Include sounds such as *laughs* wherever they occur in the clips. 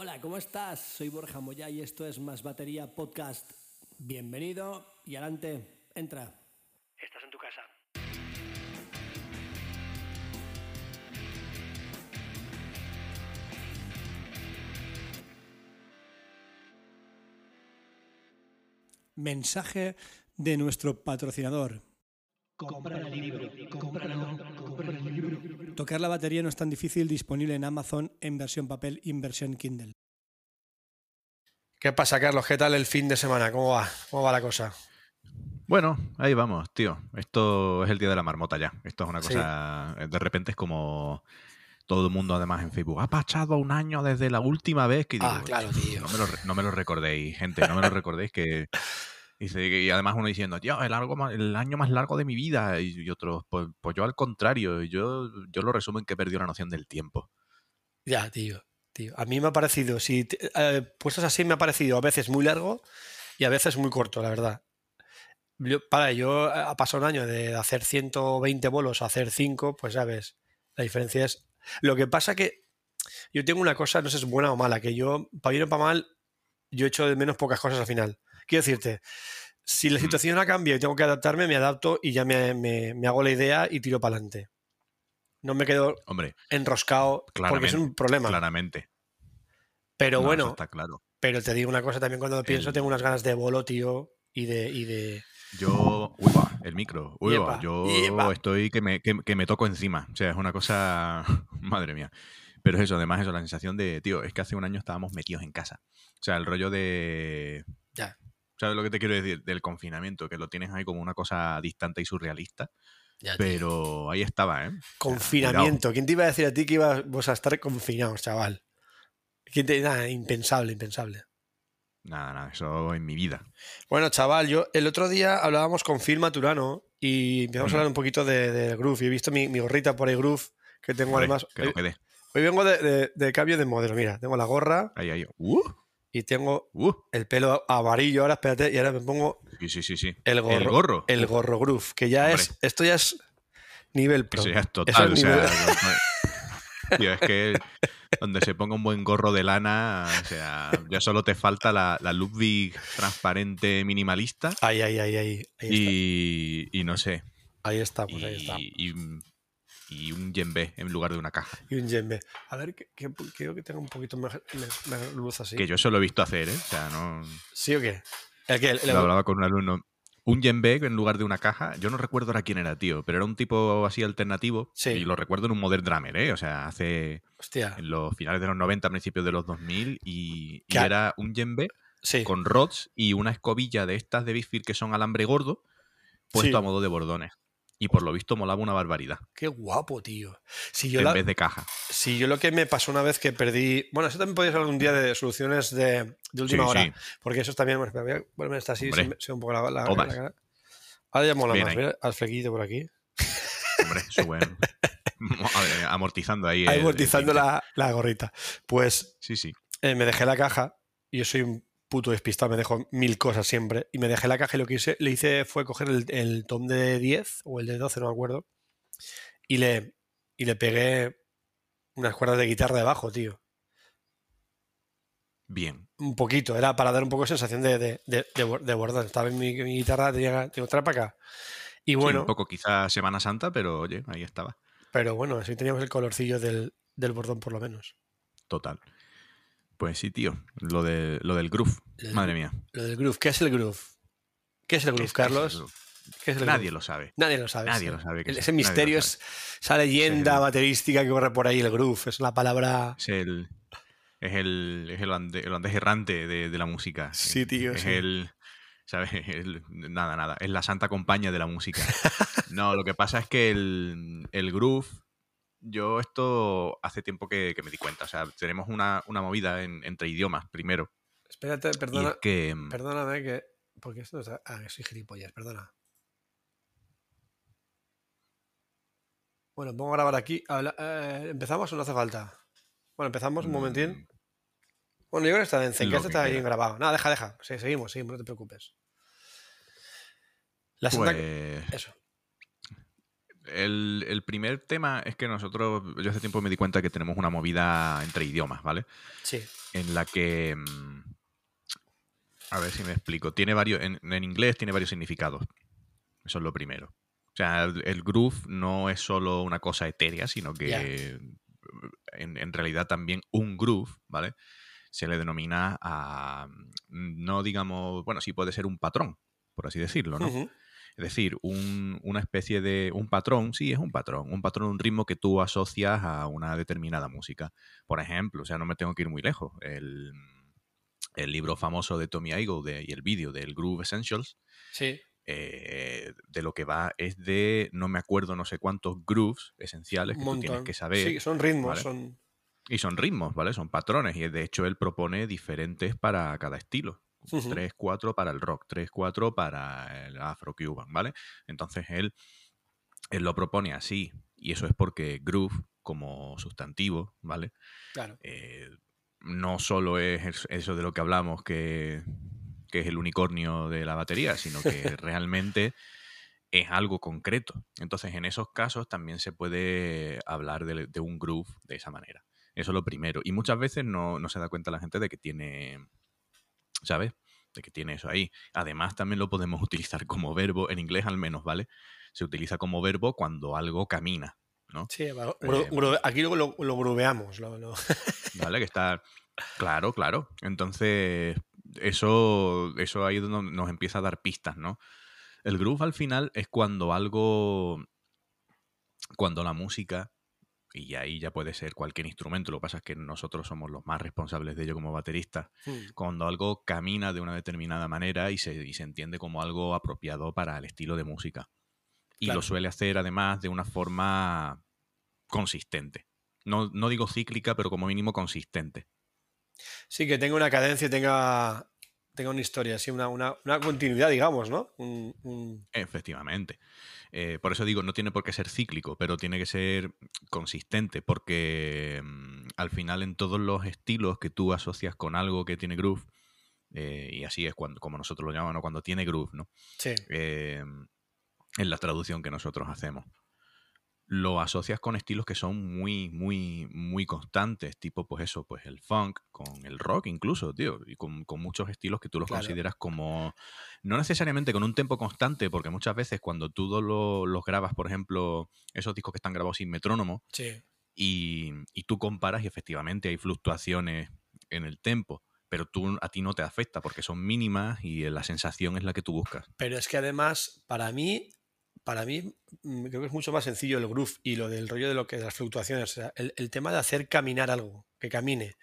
Hola, ¿cómo estás? Soy Borja Moya y esto es Más Batería Podcast. Bienvenido y adelante, entra. Estás en tu casa. Mensaje de nuestro patrocinador. Compra el libro, cómpralo, compra el libro. Tocar la batería no es tan difícil, disponible en Amazon en versión papel y en versión Kindle. ¿Qué pasa, Carlos? ¿Qué tal el fin de semana? ¿Cómo va? ¿Cómo va la cosa? Bueno, ahí vamos, tío. Esto es el día de la marmota ya. Esto es una cosa. De repente es como todo el mundo, además, en Facebook. Ha pasado un año desde la última vez que. Ah, digo, claro, tío. No me, lo, no me lo recordéis, gente. No me lo recordéis que. Y además uno diciendo, tío, el, más- el año más largo de mi vida. Y, y otros, pues, pues yo al contrario. Yo, yo lo resumo en que he perdido la noción del tiempo. Ya, tío. tío. A mí me ha parecido, si eh, puestos así, me ha parecido a veces muy largo y a veces muy corto, la verdad. Yo, para, yo eh, ha pasado un año de hacer 120 bolos a hacer 5, pues ya ves, la diferencia es... Lo que pasa que yo tengo una cosa, no sé si es buena o mala, que yo, para bien o para mal, yo echo de menos pocas cosas al final. Quiero decirte, si la situación ha cambiado y tengo que adaptarme, me adapto y ya me, me- me hago la idea y tiro para adelante. No me quedo Hombre, enroscado porque es un problema. claramente. Pero No, bueno, está claro. pero te digo una cosa también cuando pienso, El- tengo unas ganas de bolo, tío, y de... Y de... Yo, uy, va, el micro, uy, va, yo yepa. estoy que me, que, que me toco encima. O sea, es una cosa, *laughs* madre mía. Pero es eso, además, eso, la sensación de, tío, es que hace un año estábamos metidos en casa. O sea, el rollo de. Ya. ¿Sabes lo que te quiero decir? Del confinamiento, que lo tienes ahí como una cosa distante y surrealista. Ya. Pero ahí estaba, ¿eh? Confinamiento. ¿Quién te iba a decir a ti que ibas a estar confinados, chaval? ¿Quién te... Nada, impensable, impensable. Nada, nada, eso en mi vida. Bueno, chaval, yo el otro día hablábamos con Phil Maturano y empezamos a hablar un poquito de, de groove. Y he visto mi, mi gorrita por ahí, groove, que tengo Hombre, además. que lo Hoy, quede. hoy vengo de, de- de cambio de modelo. Mira, tengo la gorra Ahí, ahí. Uh, y tengo uh. el pelo amarillo. Ahora, espérate, y ahora me pongo Sí, sí, sí, sí. el gorro. El gorro. El gorro groove, que ya Hombre. es. Esto ya es nivel pro. Eso ya es total. es o sea, *laughs* tío, es que donde se ponga un buen gorro de lana, o sea, ya solo te falta la, la Ludwig transparente minimalista Ahí, ahí, ahí, ahí. Ahí, y, y no sé, está. ahí estamos, y, ahí está. y, y un yembe en lugar de una caja. Y un djembe. A ver, que, que- quiero que tenga un poquito más, luz así. Que yo eso lo he visto hacer, ¿eh? O sea, no... ¿Sí o qué? ¿El qué? El- el- Lo hablaba con un alumno. Un yembe en lugar de una caja, yo no recuerdo ahora quién era, tío, pero era un tipo así alternativo Sí. y lo recuerdo en un Modern Drummer, ¿eh? O sea, hace Hostia. en los finales de los 90, principios de los 2000 y, y ¿Qué ha- era un yembe Sí. con rods y una escobilla de estas de Bisfit que son alambre gordo puesto Sí. a modo de bordones. Y por lo visto molaba una barbaridad Qué guapo, tío. Si yo, en la- vez de caja. si yo lo que me pasó una vez que perdí. Bueno, eso también podías hablar un día de soluciones de, de última Sí, hora. sí. Porque eso también. Bueno, espera, voy a ponerme esta así, se se un poco la, la- cara. Ahora ya mola Bien más. ahí. Mira, al flequillo por aquí. Hombre, su buen- *laughs* A ver, amortizando ahí. el- el amortizando tinte. la, la gorrita. Pues Sí, sí. eh, me dejé la caja. y Yo soy un puto despistado, me dejo mil cosas siempre. Y me dejé la caja y lo que hice, le hice fue coger el, el tom de 10 o el de 12, no me acuerdo. Y le, y le pegué unas cuerdas de guitarra debajo, tío. Bien. Un poquito, era para dar un poco de sensación de, de, de, de bor- de bordón. Estaba en mi, mi guitarra, tenía, tengo otra para acá. Y Sí, bueno, un poco quizá Semana Santa, pero oye, ahí estaba. pero bueno, así teníamos el colorcillo del, del bordón por lo menos. Total. Pues sí, tío. Lo, de, lo del groove. Lo del Madre mía. Lo del groove. ¿Qué es el groove? ¿Qué es el groove, Es- es el Carlos? groove. ¿Qué es el Nadie groove? lo sabe. Nadie lo sabe. Nadie sí. lo sabe. El- es, ese misterio es esa leyenda el- baterística que corre por ahí, el groove. Es la palabra. Es el. Es el, es el, holandés, el holandés errante de, de la música. Sí, tío, Es sí. el. ¿Sabes? *laughs* El- nada, nada. Es la santa compañía de la música. *laughs* No, lo que pasa es que el, el groove. Yo esto hace tiempo que, que me di cuenta. O sea, tenemos una, una movida en- entre idiomas primero. Espérate, perdona, es que. mm, perdóname que. Porque esto no está. Ah, que soy gilipollas, perdona. Bueno, pongo a grabar aquí. Habla- eh, ¿Empezamos o no hace falta? Bueno, empezamos un momentín. mm, Bueno, yo creo que está. Lo Zencast está bien grabado. Nada, deja, deja. Sí, seguimos, seguimos, no te preocupes. La Santa. Pues. Eso. El, el primer tema es que nosotros, yo hace tiempo me di cuenta que tenemos una movida entre idiomas, ¿vale? Sí. En la que... mm, A ver si me explico. Tiene varios, en, en inglés tiene varios significados. Eso es lo primero. O sea, el, el groove no es solo una cosa etérea, sino que en, en realidad también un groove, ¿vale? Se le denomina a, no digamos, bueno, sí puede ser un patrón, por así decirlo, ¿no? Ujú. Es decir, un- una especie de. Un patrón, sí, es un patrón. Un patrón, un ritmo que tú asocias a una determinada música. Por ejemplo, o sea, no me tengo que ir muy lejos. El, el libro famoso de Tommy Igoe de- y el vídeo del Groove Essentials, Sí. eh, de lo que va es de no me acuerdo no sé cuántos grooves esenciales que tú tienes que saber. Sí, son ritmos, ¿vale? son. Y son ritmos, ¿vale? Son patrones. Y de hecho él propone diferentes para cada estilo. Ujú. 3, 4 para el rock, 3, 4 para el afro-cuban, ¿vale? Entonces él, él lo propone así. Y eso es porque groove, como sustantivo, ¿vale? Claro. Eh, no solo es es- eso de lo que hablamos, que, que es el unicornio de la batería, sino que *laughs* realmente es algo concreto. Entonces, en esos casos también se puede hablar de, de un groove de esa manera. Eso es lo primero. Y muchas veces no, no se da cuenta la gente de que tiene, ¿sabes? De que tiene eso ahí. Además, también lo podemos *laughs* utilizar como verbo, en inglés al menos, ¿vale? Se utiliza como verbo cuando algo camina, ¿no? Sí, Eh, aquí lo, lo, lo grubeamos. Lo, lo- *laughs* ¿Vale? Que está. Claro, claro. Entonces, eso, eso ahí es donde nos empieza a dar pistas, ¿no? El groove al final es cuando algo. Cuando la música. Y ahí ya puede ser cualquier instrumento, lo que pasa es que nosotros somos los más responsables de ello como bateristas. Cuando algo camina de una determinada manera y se, y se entiende como algo apropiado para el estilo de música. Y Claro. lo suele hacer además de una forma consistente. No, no digo cíclica, pero como mínimo consistente. Sí, que tenga una cadencia y tenga, tenga una historia, así, una, una, una continuidad, digamos, ¿no? Un- un- Efectivamente. Eh, por eso digo, no tiene por qué ser cíclico, pero tiene que ser consistente, porque mm, al final en todos los estilos que tú asocias con algo que tiene groove, eh, y así es cuando, como nosotros lo llamamos, ¿no? cuando tiene groove, ¿no? Sí, Eh, en la traducción que nosotros hacemos. Lo asocias con estilos que son muy, muy, muy constantes, tipo, pues eso, pues el funk, con el rock incluso, tío, y con, con muchos estilos que tú los Claro. consideras como, no necesariamente con un tempo constante, porque muchas veces cuando tú lo- los grabas, por ejemplo, esos discos que están grabados sin metrónomo, sí. y, y tú comparas y efectivamente hay fluctuaciones en el tempo, pero tú, a ti no te afecta porque son mínimas y la sensación es la que tú buscas. Pero es que además, para mí, para mí, mm, creo que es mucho más sencillo el groove y lo del rollo de lo que de las fluctuaciones. O sea, el, el tema de hacer caminar algo, que camine,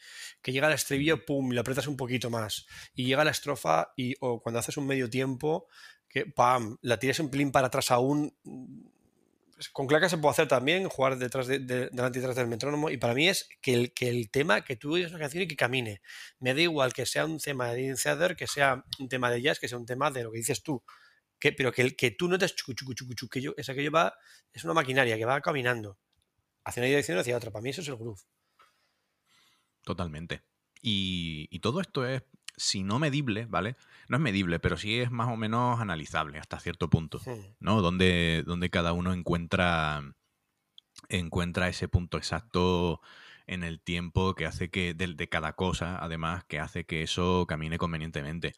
que llega al estribillo, pum, lo apretas un poquito más. Y llega la estrofa y o cuando haces un medio tiempo, que pam, la tires un pelín para atrás aún. mm, Con claca se puede hacer también, jugar detrás de, de- delante y detrás del metrónomo. Y para mí es que el, que el tema, que tú oyes una canción y que camine. Me da igual que sea un tema de iniciador, que sea un tema de jazz, que sea un tema de lo que dices tú. Que, pero que, el- que tú notes chucu, chucu, chucu, chucu, que yo, es aquello va, es una maquinaria que va caminando hacia una dirección o hacia otra. Para mí eso es el groove. Totalmente. Y, y todo esto es, si no medible, ¿vale? No es medible, pero sí es más o menos analizable hasta cierto punto. ¿no? Donde, donde cada uno encuentra, encuentra ese punto exacto en el tiempo que hace que, de, de cada cosa, además, que hace que eso camine convenientemente.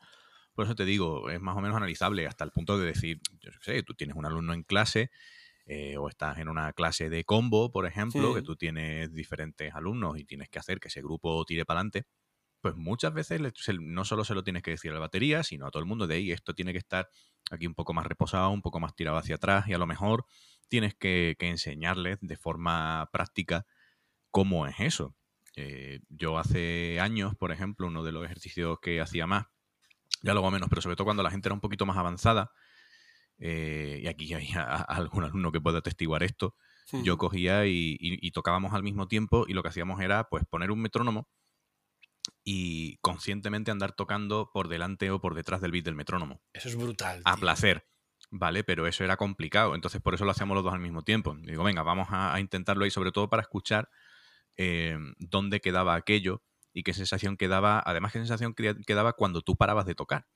Por eso te digo, es más o menos analizable hasta el punto de decir, yo sé, tú tienes un alumno en clase eh, o estás en una clase de combo, por ejemplo, que tú tienes diferentes alumnos y tienes que hacer que ese grupo tire para adelante, pues muchas veces no solo se lo tienes que decir a la batería, sino a todo el mundo de ahí, esto tiene que estar aquí un poco más reposado, un poco más tirado hacia atrás y a lo mejor tienes que, que enseñarles de forma práctica cómo es eso. Eh, yo hace años, por ejemplo, uno de los ejercicios que hacía más, ya luego menos, pero sobre todo cuando la gente era un poquito más avanzada, eh, y aquí hay a- a algún alumno que pueda atestiguar esto, yo cogía y, y- y tocábamos al mismo tiempo y lo que hacíamos era pues poner un metrónomo y conscientemente andar tocando por delante o por detrás del beat del metrónomo, Eso es brutal. a tío. placer, ¿vale? Pero eso era complicado, entonces por eso lo hacíamos los dos al mismo tiempo. Digo, venga, vamos a, a intentarlo ahí, sobre todo para escuchar eh, dónde quedaba aquello y qué sensación quedaba, además qué sensación queda- quedaba cuando tú parabas de tocar.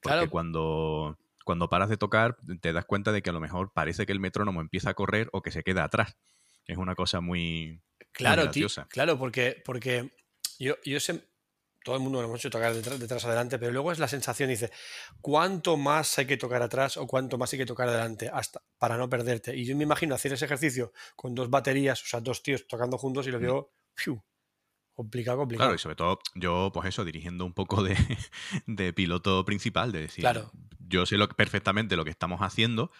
Porque Claro. cuando, cuando paras de tocar te das cuenta de que a lo mejor parece que el metrónomo empieza a correr o que se queda atrás. Es una cosa muy, Claro, graciosa. claro, porque, porque yo, yo sé, todo el mundo lo hemos hecho tocar detrás, detrás adelante, pero luego es la sensación, dice, ¿cuánto más hay que tocar atrás o cuánto más hay que tocar adelante hasta, para no perderte? Y yo me imagino hacer ese ejercicio con dos baterías, o sea, dos tíos tocando juntos y lo Mm. veo, ¡fiu! Complicado, Claro, complicado. y sobre todo yo, pues eso, dirigiendo un poco de, *laughs* de piloto principal, de decir, Claro. yo sé lo, perfectamente lo que estamos haciendo,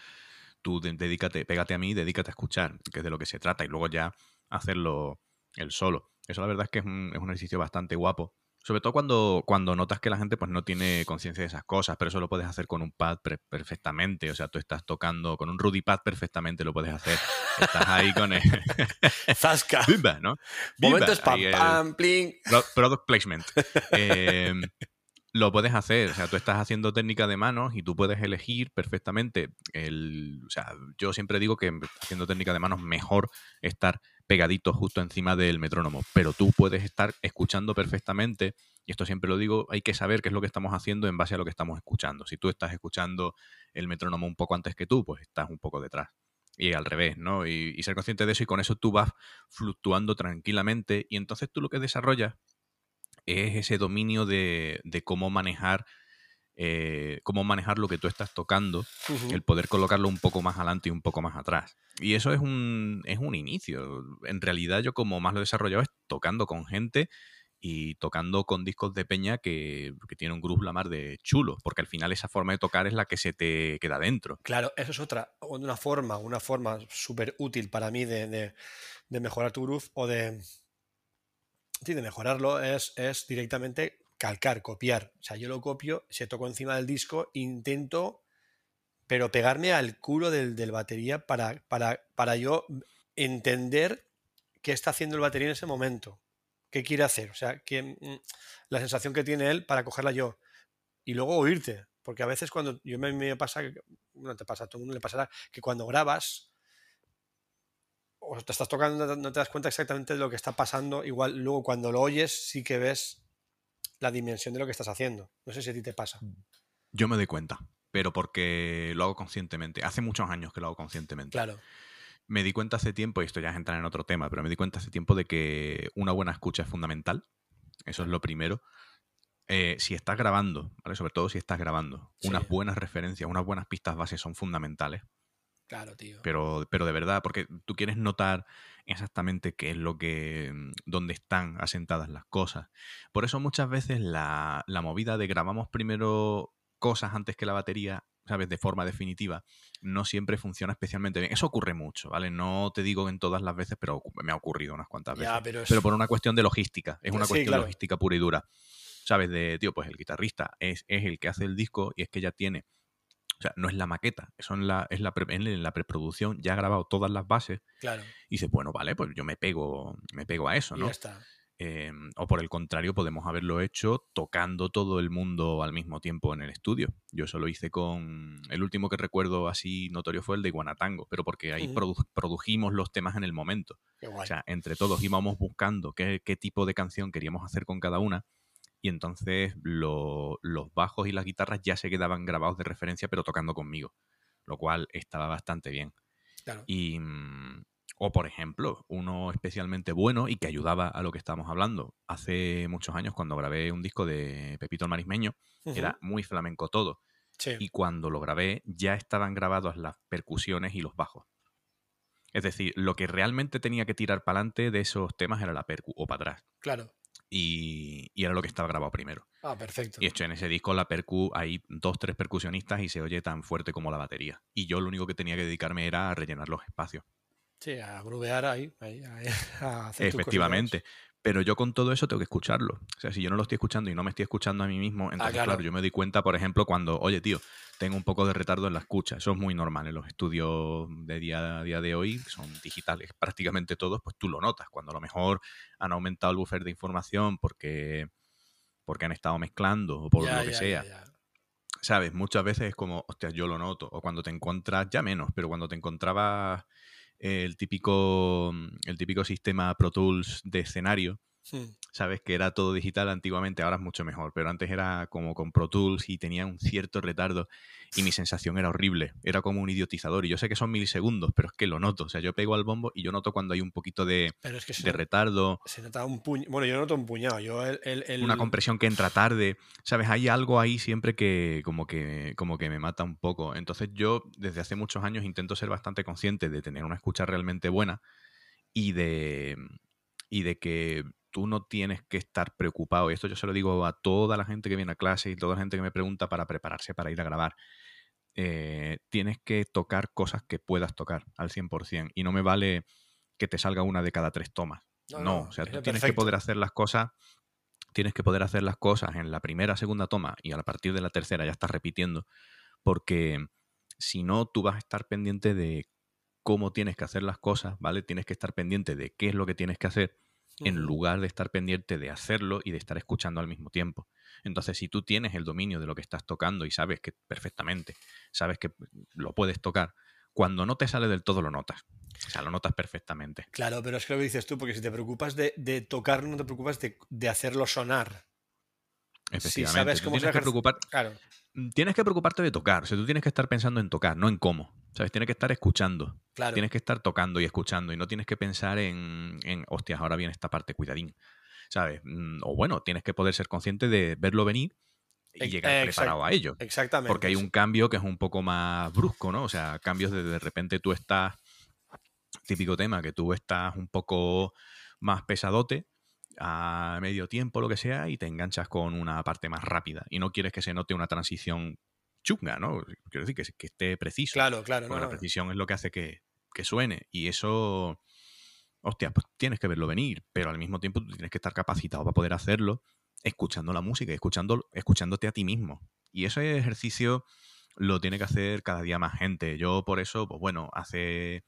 tú de- dedícate, pégate a mí, dedícate a escuchar, que es de lo que se trata, y luego ya hacerlo el solo. Eso la verdad es que es un, es un ejercicio bastante guapo. Sobre todo cuando, cuando notas que la gente pues no tiene conciencia de esas cosas, pero eso lo puedes hacer con un pad perfectamente. O sea, tú estás tocando con un Rudy Pad perfectamente, lo puedes hacer. Estás ahí con el... *laughs* ¡Zasca! *laughs* ¡Bimba! ¿no? Bimba, Momentos pam, pam, pling. Pro- Product placement. *laughs* Eh, lo puedes hacer, o sea, tú estás haciendo técnica de manos y tú puedes elegir perfectamente el, o sea, yo siempre digo que haciendo técnica de manos mejor estar pegadito justo encima del metrónomo, pero tú puedes estar escuchando perfectamente y esto siempre lo digo, hay que saber qué es lo que estamos haciendo en base a lo que estamos escuchando. Si tú estás escuchando el metrónomo un poco antes que tú, pues estás un poco detrás. Y al revés, ¿no? Y, y ser consciente de eso y con eso tú vas fluctuando tranquilamente y entonces tú lo que desarrollas es ese dominio de, de cómo manejar eh, cómo manejar lo que tú estás tocando, el poder colocarlo un poco más adelante y un poco más atrás. Y eso es un, es un inicio. En realidad yo como más lo he desarrollado es tocando con gente y tocando con discos de peña que, que tiene un groove la mar de chulo, porque al final esa forma de tocar es la que se te queda dentro. Claro, eso es otra, una forma, una forma súper útil para mí de, de- de mejorar tu groove o de, sí, de mejorarlo es, es directamente calcar, copiar. O sea, yo lo copio, se toco encima del disco, intento, pero pegarme al culo del, del batería para, para, para yo entender qué está haciendo el batería en ese momento, qué quiere hacer, o sea, que, mm, la sensación que tiene él para cogerla yo y luego oírte. Porque a veces cuando yo me, me pasa, no te pasa, a todo el mundo le pasará, que cuando grabas o te estás tocando, no te- das cuenta exactamente de lo que está pasando. Igual luego cuando lo oyes sí que ves la dimensión de lo que estás haciendo. No sé si a ti te pasa. Yo me doy cuenta, pero porque lo hago conscientemente. Hace muchos años que lo hago conscientemente. Claro, Me di cuenta hace tiempo, y esto ya es entrar en otro tema, pero me di cuenta hace tiempo de que una buena escucha es fundamental. Eso es lo primero. Eh, si estás grabando, ¿vale? Sobre todo si estás grabando, Sí. unas buenas referencias, unas buenas pistas bases son fundamentales. Claro, tío. Pero, pero de verdad, porque tú quieres notar exactamente qué es lo que. mm, dónde están asentadas las cosas. Por eso muchas veces la, la movida de grabamos primero cosas antes que la batería, ¿sabes? De forma definitiva, no siempre funciona especialmente bien. Eso ocurre mucho, ¿vale? No te digo en todas las veces, pero me ha ocurrido unas cuantas veces. Ya, pero es- Pero por una cuestión de logística. Es una Sí, cuestión claro. logística pura y dura. ¿Sabes? De, tío, pues el guitarrista es, es el que hace el disco y es que ya tiene. O sea, no es la maqueta, eso en la, es la, pre- en la preproducción, ya ha grabado todas las bases Claro, y dices, bueno, vale, pues yo me pego, me pego a eso, y ¿no? ya está. Eh, o por el contrario, podemos haberlo hecho tocando todo el mundo al mismo tiempo en el estudio. Yo eso lo hice con. El último que recuerdo así notorio fue el de Guanatango, pero porque ahí produ- produjimos los temas en el momento. Qué guay. O sea, entre todos íbamos buscando qué, qué tipo de canción queríamos hacer con cada una. Y entonces lo- los bajos y las guitarras ya se quedaban grabados de referencia, pero tocando conmigo. Lo cual estaba bastante bien. claro. Y, mm, o por ejemplo, uno especialmente bueno y que ayudaba a lo que estábamos hablando. Hace muchos años, cuando grabé un disco de Pepito el Marismeño, era muy flamenco todo. Sí, Y cuando lo grabé, ya estaban grabadas las percusiones y los bajos. Es decir, lo que realmente tenía que tirar para adelante de esos temas era la percu o para atrás. claro. Y, y era lo que estaba grabado primero. Ah, perfecto. Y hecho, en ese disco la percu hay dos, tres percusionistas y se oye tan fuerte como la batería. Y yo lo único que tenía que dedicarme era a rellenar los espacios. Sí, a grubear ahí, *laughs* a hacer tus Efectivamente. Pero yo con todo eso tengo que escucharlo. O sea, si yo no lo estoy escuchando y no me estoy escuchando a mí mismo, entonces, claro. claro. yo me doy cuenta, por ejemplo, cuando, oye, tío, tengo un poco de retardo en la escucha. Eso es muy normal en los estudios de día a día de hoy, que son digitales prácticamente todos, pues tú lo notas. Cuando a lo mejor han aumentado el buffer de información porque, porque han estado mezclando o por Ya, lo que ya, sea. ya. ¿Sabes? Muchas veces es como, hostia, yo lo noto. O cuando te encuentras, ya menos, pero cuando te encontrabas el típico, el típico sistema Pro Tools de escenario, Hmm. Sabes que era todo digital antiguamente, ahora es mucho mejor, pero antes era como con Pro Tools y tenía un cierto retardo y mi sensación era horrible, era como un idiotizador y yo sé que son milisegundos, pero es que lo noto, o sea, yo pego al bombo y yo noto cuando hay un poquito de, Pero es que se, de retardo, se nota un puño. Bueno, yo noto un puñado. Yo el, el- el- una compresión que entra tarde, ¿sabes? Hay algo ahí siempre que como que como que me mata un poco. Entonces yo desde hace muchos años intento ser bastante consciente de tener una escucha realmente buena y de y de que tú no tienes que estar preocupado. Y esto yo se lo digo a toda la gente que viene a clase y toda la gente que me pregunta para prepararse para ir a grabar. Eh, tienes que tocar cosas que puedas tocar al 100% y no me vale que te salga una de cada tres tomas. No, No, no, o sea, tú tienes que poder hacer las cosas, tienes que poder hacer las cosas en la primera, segunda toma y a partir de la tercera ya estás repitiendo, porque si no, tú vas a estar pendiente de cómo tienes que hacer las cosas, ¿vale? Tienes que estar pendiente de qué es lo que tienes que hacer en lugar de estar pendiente de hacerlo y de estar escuchando al mismo tiempo. Entonces, si tú tienes el dominio de lo que estás tocando y sabes que perfectamente, sabes que lo puedes tocar, cuando no te sale del todo lo notas. O sea, lo notas perfectamente. Claro, pero es que lo que dices tú, porque si te preocupas de, de tocar, no te preocupas de, de hacerlo sonar. Efectivamente. sabes cómo tienes que preocupar, Claro. tienes que preocuparte de tocar. O sea, tú tienes que estar pensando en tocar, no en cómo. ¿Sabes? Tienes que estar escuchando. Claro. Tienes que estar tocando y escuchando y no tienes que pensar en, en hostias, ahora viene esta parte, cuidadín. ¿Sabes? Mm, O bueno, tienes que poder ser consciente de verlo venir y llegar exact- preparado a ello. Exactamente. Porque hay un cambio que es un poco más brusco, ¿no? O sea, cambios de de repente tú estás, típico tema, que tú estás un poco más pesadote a medio tiempo, lo que sea, y te enganchas con una parte más rápida. Y no quieres que se note una transición chunga, ¿no? Quiero decir, que, que esté preciso. Claro, claro. Porque no, la no. precisión es lo que hace que, que suene. Y eso, hostia, pues tienes que verlo venir, pero al mismo tiempo tú tienes que estar capacitado para poder hacerlo escuchando la música y escuchando, escuchándote a ti mismo. Y ese ejercicio lo tiene que hacer cada día más gente. Yo por eso, pues bueno, hace,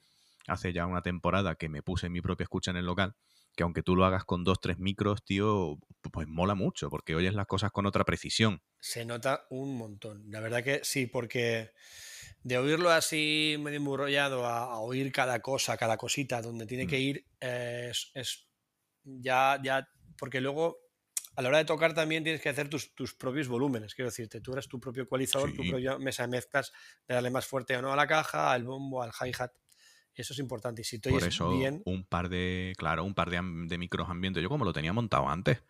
hace ya una temporada que me puse mi propia escucha en el local, que aunque tú lo hagas con dos, tres micros, tío, pues mola mucho, porque oyes las cosas con otra precisión. Se nota un montón. La verdad que sí, porque de oírlo así medio embrollado a, a oír cada cosa, cada cosita, donde tiene Mm. que ir, eh, es, es ya, ya, porque luego a la hora de tocar también tienes que hacer tus, tus propios volúmenes. Quiero decirte, tú eres tu propio ecualizador, tu propia mesa de mezclas, de darle más fuerte o no a la caja, al bombo, al hi-hat. Eso es importante. Y si te Por eso bien, un par de, claro, un par de, micros ambientes. Yo como lo tenía montado antes,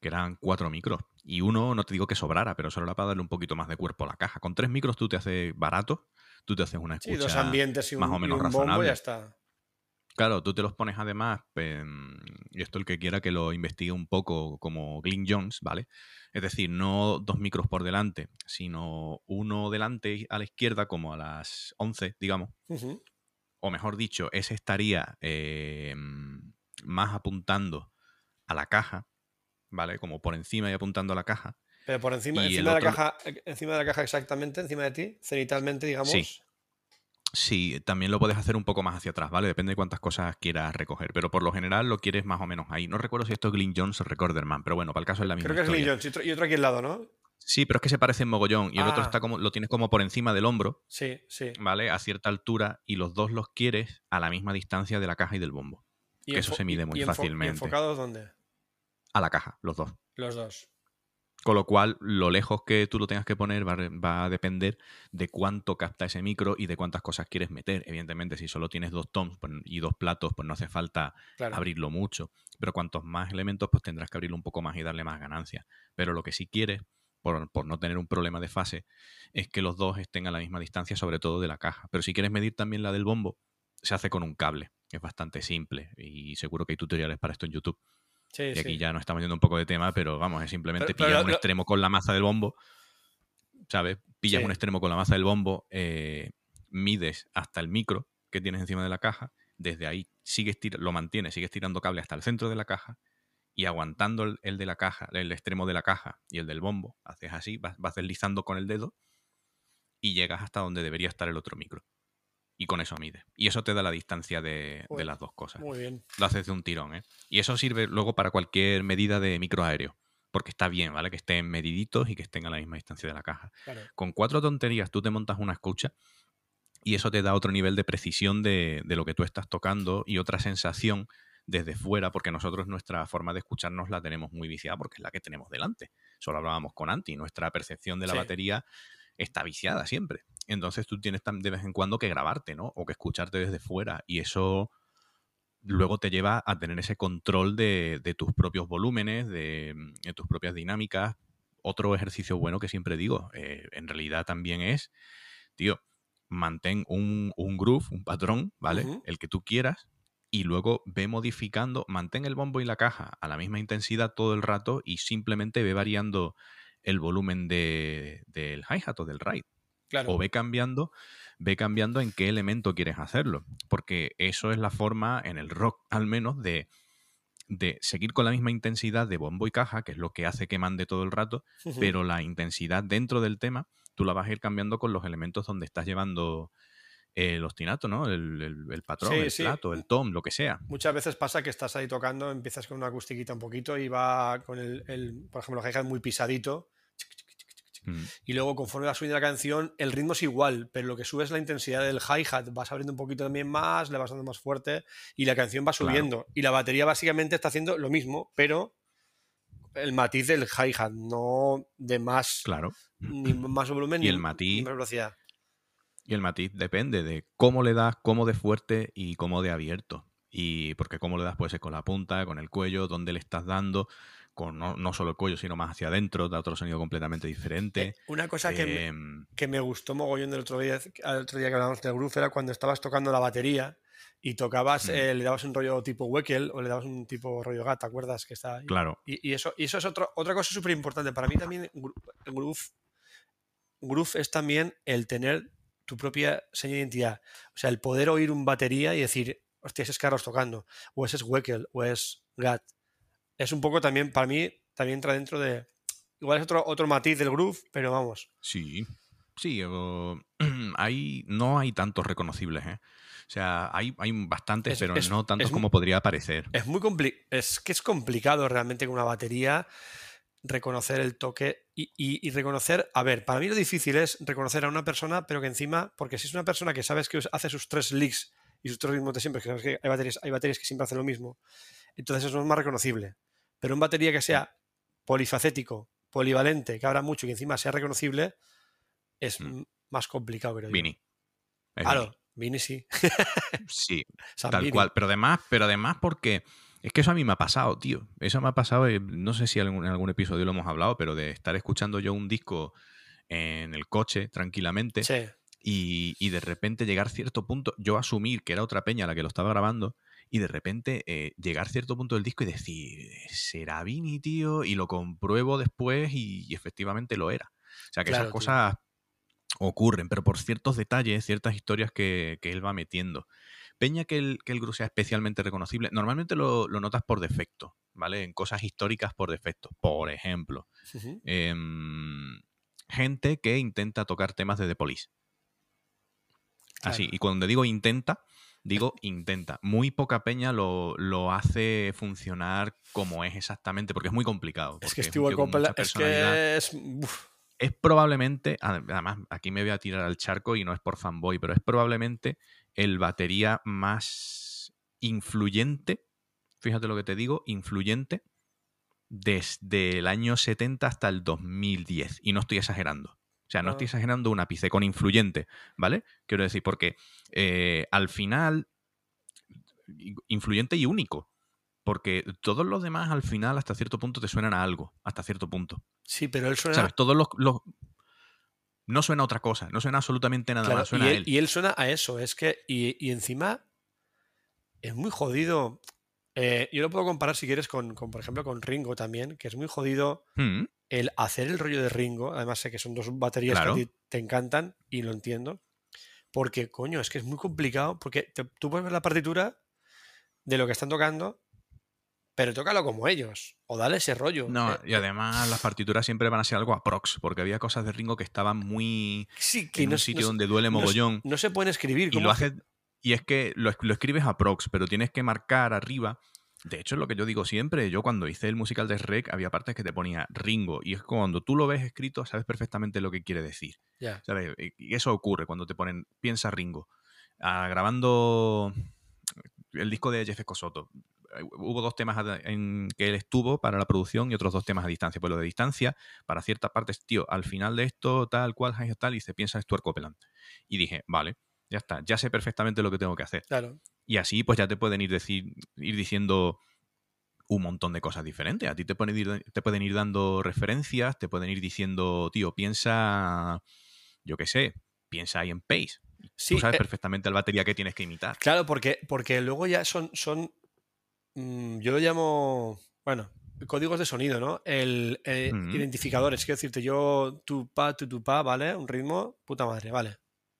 que eran cuatro micros. Y uno, no te digo que sobrara, pero solo era para darle un poquito más de cuerpo a la caja. Con tres micros tú te haces barato, tú te haces una sí, escucha. dos ambientes y un, más o y menos un bombo y razonable. ya está. Claro, tú te los pones además, pues, y esto el que quiera que lo investigue un poco como Glyn Jones, ¿vale? Es decir, no dos micros por delante, sino uno delante a la izquierda como a las 11, digamos. Ujú. O mejor dicho, ese estaría eh, más apuntando a la caja, ¿vale? Como por encima y apuntando a la caja. Pero por encima, encima, de la otro- caja, eh, encima de la caja exactamente, encima de ti, cenitalmente, digamos. Sí. Sí, también lo puedes hacer un poco más hacia atrás, ¿vale? Depende de cuántas cosas quieras recoger, pero por lo general lo quieres más o menos ahí. No recuerdo si esto es Glyn Jones o Recorderman, pero bueno, para el caso es la misma Creo que es historia. Jones y otro, y otro aquí al lado, ¿no? Sí, pero es que se parecen mogollón y el otro Ah. está como lo tienes como por encima del hombro, Sí, sí. ¿vale? A cierta altura y los dos los quieres a la misma distancia de la caja y del bombo. Y Que eso se mide muy y fácilmente. ¿Y enfocados dónde? A la caja, los dos. Los dos. Con lo cual, lo lejos que tú lo tengas que poner va, a re- va a depender de cuánto capta ese micro y de cuántas cosas quieres meter. Evidentemente, si solo tienes dos toms pues, y dos platos, pues no hace falta Claro. abrirlo mucho. Pero cuantos más elementos, pues tendrás que abrirlo un poco más y darle más ganancia. Pero lo que sí quieres, por, por no tener un problema de fase, es que los dos estén a la misma distancia, sobre todo de la caja. Pero si quieres medir también la del bombo, se hace con un cable. Es bastante simple y seguro que hay tutoriales para esto en YouTube. Sí, Y aquí sí. ya no estamos yendo un poco de tema, pero vamos, es simplemente Pero- pillar un lo- extremo con la maza del bombo, ¿sabes? Pillas Sí. un extremo con la maza del bombo, eh, mides hasta el micro que tienes encima de la caja, desde ahí sigues lo mantienes, sigues tirando cable hasta el centro de la caja y aguantando el, el de la caja, el extremo de la caja y el del bombo, haces así, vas, vas deslizando con el dedo y llegas hasta donde debería estar el otro micro. Y con eso mides. Y eso te da la distancia de, de Joder, las dos cosas Muy bien. lo haces de un tirón, ¿eh? Y eso sirve luego para cualquier medida de micro aéreo, porque está bien, ¿vale? Que estén mediditos y que estén a la misma distancia de la caja. Claro. Con cuatro tonterías tú te montas una escucha y eso te da otro nivel de precisión de, de lo que tú estás tocando y otra sensación desde fuera, porque nosotros nuestra forma de escucharnos la tenemos muy viciada porque es la que tenemos delante. Solo hablábamos con Anti, nuestra percepción de la Sí. batería está viciada siempre. Entonces tú tienes de vez en cuando que grabarte, ¿no? O que escucharte desde fuera. Y eso luego te lleva a tener ese control de, de tus propios volúmenes, de, de tus propias dinámicas. Otro ejercicio bueno que siempre digo, eh, en realidad también es, tío, mantén un, un groove, un patrón, ¿vale? El que tú quieras, y luego ve modificando, mantén el bombo y la caja a la misma intensidad todo el rato y simplemente ve variando el volumen de- del hi-hat o del ride Claro. o ve cambiando, ve cambiando en qué elemento quieres hacerlo. Porque eso es la forma, en el rock al menos, de, de seguir con la misma intensidad de bombo y caja, que es lo que hace que mande todo el rato, pero la intensidad dentro del tema, tú la vas a ir cambiando con los elementos donde estás llevando el ostinato, ¿no? El, el- el patrón, Sí, el sí. plato, el tom, lo que sea. Muchas veces pasa que estás ahí tocando, empiezas con una acustiquita un poquito y va con el, el, por ejemplo, el hi-hat muy pisadito. Mm, Y luego, conforme va subiendo la canción, el ritmo es igual, pero lo que sube es la intensidad del hi-hat. Vas abriendo un poquito también más, le vas dando más fuerte y la canción va Claro. subiendo. Y la batería básicamente está haciendo lo mismo, pero el matiz del hi-hat, no de más, Claro. ni más volumen Y ni, el ni matiz- más velocidad. Y el matiz depende de cómo le das, cómo de fuerte y cómo de abierto. Y porque cómo le das puede ser con la punta, con el cuello, dónde le estás dando, con no, no solo el cuello, sino más hacia adentro, da otro sonido completamente diferente. Eh, una cosa que, me, Em, que me gustó mogollón del otro día, el otro día que hablábamos del groove era cuando estabas tocando la batería y tocabas, Mm. eh, le dabas un rollo tipo Weckel o le dabas un tipo rollo Gat, ¿te acuerdas? Que está ahí? claro, Y, y eso, y eso es otro, otra cosa súper importante. Para mí también el groove, groove es también el tener tu propia seña de identidad. O sea, el poder oír un batería y decir, hostia, ese es Carlos tocando, o ese es Weckel, o es Gat. Es un poco también, para mí, también entra dentro de... Igual es otro, otro matiz del groove, pero vamos. sí. Sí, o- *clears throat* hay, no hay tantos reconocibles, ¿eh? O sea, hay, hay bastantes, Es- pero es- no tantos como podría parecer. Es muy compli- es que es complicado realmente con una batería reconocer el toque y, y- y reconocer, a ver, para mí lo difícil es reconocer a una persona, pero que encima, porque si es una persona que sabes que hace sus tres licks y sus tres ritmos de siempre, que sabes que hay baterías, hay baterías que siempre hacen lo mismo, entonces eso es más reconocible. Pero un batería que sea polifacético, polivalente, que abra mucho y que encima sea reconocible, es Mm. más complicado, creo yo. Vini. Es Claro, Vini sí. Sí, *laughs* San Tal Vini. cual, pero además, pero además porque es que eso a mí me ha pasado, tío. Eso me ha pasado, eh, no sé si en algún episodio lo hemos hablado, pero de estar escuchando yo un disco en el coche tranquilamente Sí. y, y de repente llegar a cierto punto, yo asumir que era otra peña la que lo estaba grabando y de repente eh, llegar a cierto punto del disco y decir, ¿será Vini, tío? Y lo compruebo después y, y efectivamente lo era. O sea que Claro, esas tío. cosas ocurren, pero por ciertos detalles, ciertas historias que, que él va metiendo. Peña que el, que el groove sea especialmente reconocible, normalmente lo, lo notas por defecto, ¿vale? En cosas históricas por defecto. Por ejemplo, em, gente que intenta tocar temas de The Police. Así, y cuando digo intenta, digo intenta. Muy poca peña lo, lo hace funcionar como es exactamente, porque es muy complicado. Es que Copeland es que es... uf, Es probablemente, además, aquí me voy a tirar al charco y no es por fanboy, pero es probablemente el batería más influyente, fíjate lo que te digo, influyente desde el año 70 hasta el 2010. Y no estoy exagerando. O sea, no estoy exagerando un ápice con influyente, ¿vale? Quiero decir, porque eh, al final, influyente y único. Porque todos los demás al final hasta cierto punto te suenan a algo, hasta cierto punto. Sí, pero él suena... ¿Sabes? Todos los, los- No suena a otra cosa, no suena absolutamente nada Claro, más, suena y, a él, él. y él suena a eso, es que, y, y encima es muy jodido. eh, yo lo puedo comparar si quieres con, con, por ejemplo, con Ringo también, que es muy jodido Mm, el hacer el rollo de Ringo. Además, sé que son dos baterías Claro. que a ti te encantan y lo entiendo. Porque, coño, es que es muy complicado. Porque te- tú puedes ver la partitura de lo que están tocando, pero tócalo como ellos. O dale ese rollo. No, Eh, y además las partituras siempre van a ser algo aprox, porque había cosas de Ringo que estaban muy sí, que en no, un sitio no donde duele mogollón. no se pueden escribir. y ¿cómo lo hace- y es que lo, lo escribes a prox pero tienes que marcar arriba de hecho es lo que yo digo siempre yo cuando hice el musical de Shrek había partes que te ponía Ringo y es cuando tú lo ves escrito sabes perfectamente lo que quiere decir Ya. ¿sabes? y eso ocurre cuando te ponen piensa Ringo Ah, grabando el disco de Jeff Escosoto eh, hubo dos temas en que él estuvo para la producción y otros dos temas a distancia. Pues lo de distancia, para ciertas partes, tío, al final de esto, tal cual, tal, y se piensa Stuart Copeland. Y dije, vale, ya está, ya sé perfectamente lo que tengo que hacer. Claro. Y así, pues ya te pueden ir, decir, ir diciendo un montón de cosas diferentes. A ti te pueden, ir, te pueden ir dando referencias, te pueden ir diciendo, tío, piensa, yo qué sé, piensa ahí en Pace. Sí, Tú sabes eh, perfectamente la batería que tienes que imitar. Claro, porque, porque luego ya son, son mm, yo lo llamo, bueno, códigos de sonido, ¿no? El, eh, identificadores, quiero decirte, yo tu pa, tu tu pa, ¿vale? Un ritmo, puta madre, ¿vale?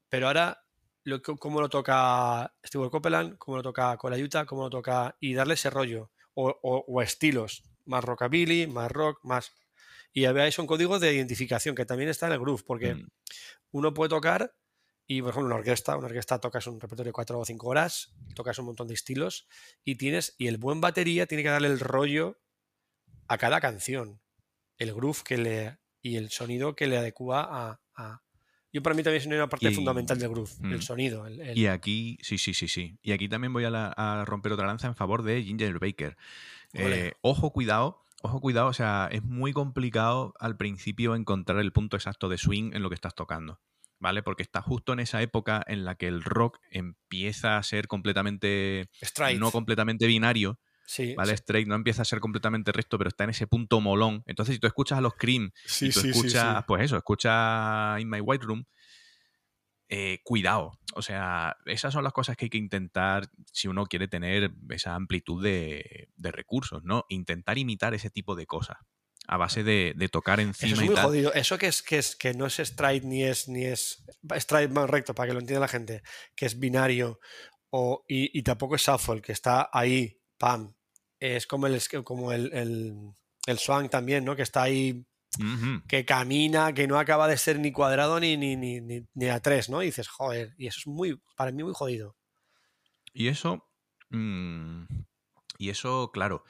Pero ahora, lo, que- cómo lo toca Stewart Copeland, cómo lo toca Colayuta, cómo lo toca, y darle ese rollo, o, o- o estilos, más rockabilly, más rock, más... Y veáis, son códigos de identificación que también está en el groove, porque Mm. uno puede tocar y, por ejemplo, una orquesta, una orquesta tocas un repertorio de cuatro o cinco horas, tocas un montón de estilos y tienes, y el buen batería tiene que darle el rollo a cada canción, el groove que le, y el sonido que le adecua a... a- Yo para mí también es una parte Y- fundamental del groove, Mm. el sonido. el- el- Y aquí, sí, sí, sí, sí. Y aquí también voy a, la- a romper otra lanza en favor de Ginger Baker. Eh, ojo, cuidado, ojo, cuidado. O sea, es muy complicado al principio encontrar el punto exacto de swing en lo que estás tocando. ¿Vale? Porque está justo en esa época en la que el rock empieza a ser completamente. Stride. No completamente binario, sí, ¿vale? sí, Straight no empieza a ser completamente recto, pero está en ese punto molón. Entonces, si tú escuchas a los Cream sí, y tú escuchas, pues eso, escuchas In My White Room, eh, cuidado. O sea, esas son las cosas que hay que intentar si uno quiere tener esa amplitud de, de recursos, ¿no? Intentar imitar ese tipo de cosas a base de, de tocar Eso encima es y muy tal. jodido. Eso que es, que es que no es stride ni es ni es stride más recto para que lo entienda la gente, que es binario o, y, y tampoco es shuffle, que está ahí, pam. Es como el es como el, el, también, ¿no? Que está ahí, que camina, que no acaba de ser ni cuadrado ni, ni, ni, ni, ni a tres, ¿no? Y dices, joder, y eso es muy, para mí muy jodido. Y eso. mm, y eso, claro,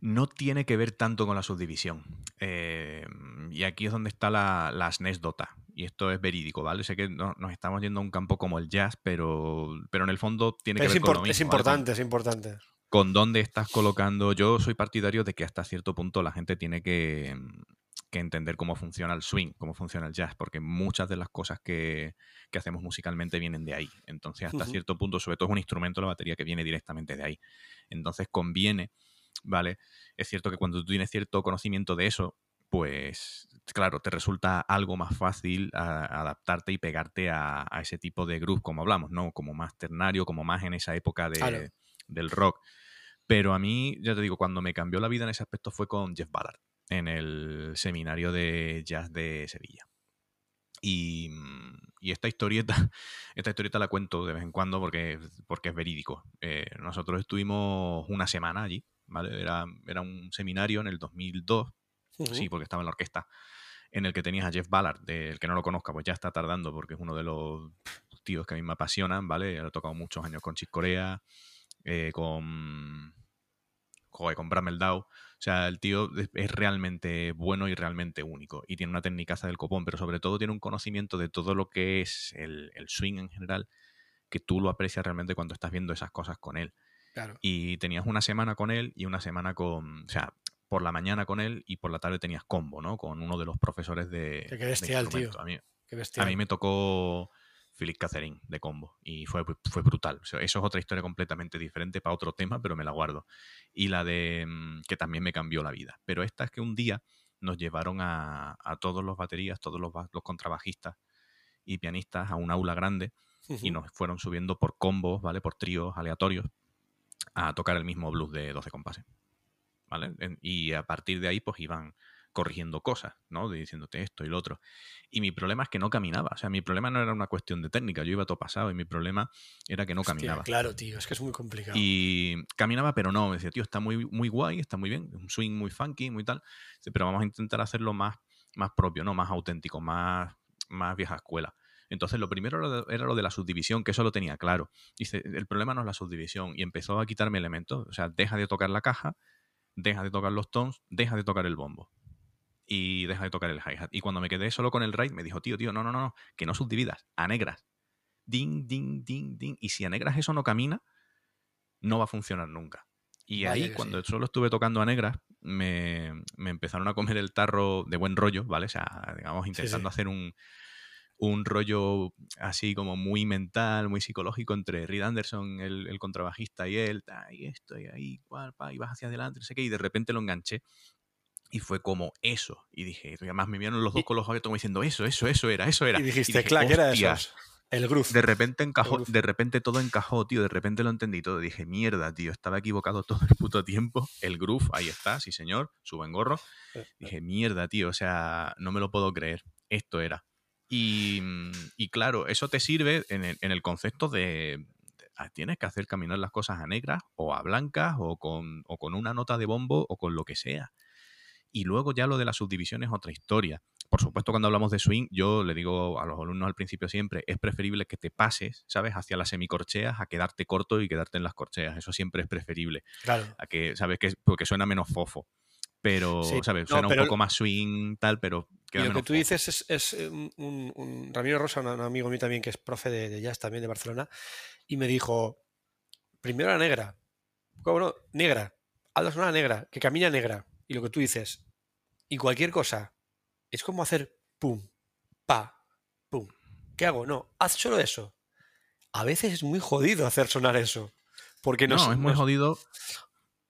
no tiene que ver tanto con la subdivisión. Eh, y aquí es donde está la, la anécdota. Y esto es verídico, ¿vale? Sé que no- nos estamos yendo a un campo como el jazz, pero, pero en el fondo tiene que ver con lo import- mismo. es importante, es importante. con dónde estás colocando. Yo soy partidario de que hasta cierto punto la gente tiene que, que entender cómo funciona el swing, cómo funciona el jazz, porque muchas de las cosas que, que hacemos musicalmente vienen de ahí. Entonces, hasta cierto punto, sobre todo es un instrumento, la batería, que viene directamente de ahí. Entonces, conviene, ¿vale? Es cierto que cuando tú tienes cierto conocimiento de eso, pues claro, te resulta algo más fácil a- adaptarte y pegarte a, a ese tipo de groove, como hablamos, ¿no? Como más ternario, como más en esa época de, Claro. del rock. Pero a mí, ya te digo, cuando me cambió la vida en ese aspecto fue con Jeff Ballard, en el seminario de jazz de Sevilla. Y, mm, y esta historieta, *laughs* esta historieta la cuento de vez en cuando porque, porque es verídico. Eh, nosotros estuvimos una semana allí, ¿vale? Era, era un seminario en el 2002, Ujú. sí, porque estaba en la orquesta, en el que tenías a Jeff Ballard, del que no lo conozca, pues ya está tardando porque es uno de los tíos que a mí me apasionan, ¿vale? He tocado muchos años con Chick Corea, eh, con, joder, con Bramel Dow. O sea, el tío es- es realmente bueno y realmente único. Y tiene una técnica del copón, pero sobre todo tiene un conocimiento de todo lo que es el, el swing en general, que tú lo aprecias realmente cuando estás viendo esas cosas con él. Claro. Y tenías una semana con él y una semana con. O sea, por la mañana con él y por la tarde tenías combo, ¿no? Con uno de los profesores de. Qué de bestial, tío. instrumento. A mí, Qué a bestia. mí me tocó Philip Catherine de combo y fue, fue brutal. O sea, eso es otra historia completamente diferente para otro tema, pero me la guardo. Y la de mm, que también me cambió la vida. Pero esta es que un día nos llevaron a, a todos los baterías, todos los, los contrabajistas y pianistas a un aula grande y nos fueron subiendo por combos, ¿vale? Por tríos aleatorios a tocar el mismo blues de 12 compases. ¿Vale? Y a partir de ahí, pues iban corrigiendo cosas, ¿no? Diciéndote esto y lo otro. Y mi problema es que no caminaba. O sea, mi problema no era una cuestión de técnica. Yo iba todo pasado y mi problema era que no Hostia, caminaba. claro, tío, es que es muy complicado. Y caminaba, pero no. Me decía, tío, está muy, muy guay, está muy bien. Un swing muy funky, muy tal. Pero vamos a intentar hacerlo más, más propio, ¿no? Más auténtico, más, más vieja escuela. Entonces, lo primero era lo de la subdivisión, que eso lo tenía claro. Dice, el problema no es la subdivisión. Y empezó a quitarme elementos. O sea, deja de tocar la caja, deja de tocar los tones, deja de tocar el bombo. Y deja de tocar el hi-hat. Y cuando me quedé solo con el ride, me dijo, tío, tío, no, no, no, no, que no subdividas, a negras. Ding, ding, ding, ding. Y si a negras eso no camina, no va a funcionar nunca. Y Vaya ahí, cuando solo estuve tocando a negras, me, me empezaron a comer el tarro de buen rollo, ¿vale? O sea, digamos, intentando hacer un, un rollo así como muy mental, muy psicológico entre Reed Anderson, el, el contrabajista, y él, y esto, y ahí, cual, pa, y vas hacia adelante, no sé qué, y de repente lo enganché. Y fue como eso. Y dije, y además me vieron los dos con los ojos abiertos como diciendo, eso, eso, eso era, eso era. Y dijiste, dije, claro, era eso. El groove. De repente encajó, de repente todo encajó, tío. De repente lo entendí todo. Dije, mierda, tío, estaba equivocado todo el puto tiempo. El groove, ahí está, sí señor, su buen gorro. Eh, Dije, mierda, tío, o sea, no me lo puedo creer. Esto era. Y, mm, y claro, eso te sirve en el, en el concepto de, ah, tienes que hacer caminar las cosas a negras o a blancas o con, o con una nota de bombo o con lo que sea. Y luego ya lo de la subdivisión es otra historia. Por supuesto, cuando hablamos de swing, yo le digo a los alumnos al principio siempre, es preferible que te pases, ¿sabes?, hacia las semicorcheas a quedarte corto y quedarte en las corcheas. Eso siempre es preferible. Claro. A que, ¿sabes?, que porque suena menos fofo. Pero, Sí, ¿sabes? no, Suena pero- un poco más swing, tal, pero Y lo que tú dices es, es, eh, un, Ramiro Rosa, un, amigo mío también que es profe de, de jazz también de Barcelona, y me dijo, primero la negra, ¿cómo no? Negra, hazla sonar negra, que camina negra. Y lo que tú dices, y cualquier cosa, es como hacer pum, pa, pum. ¿Qué hago? No, haz solo eso. A veces es muy jodido hacer sonar eso. Porque no, es muy jodido.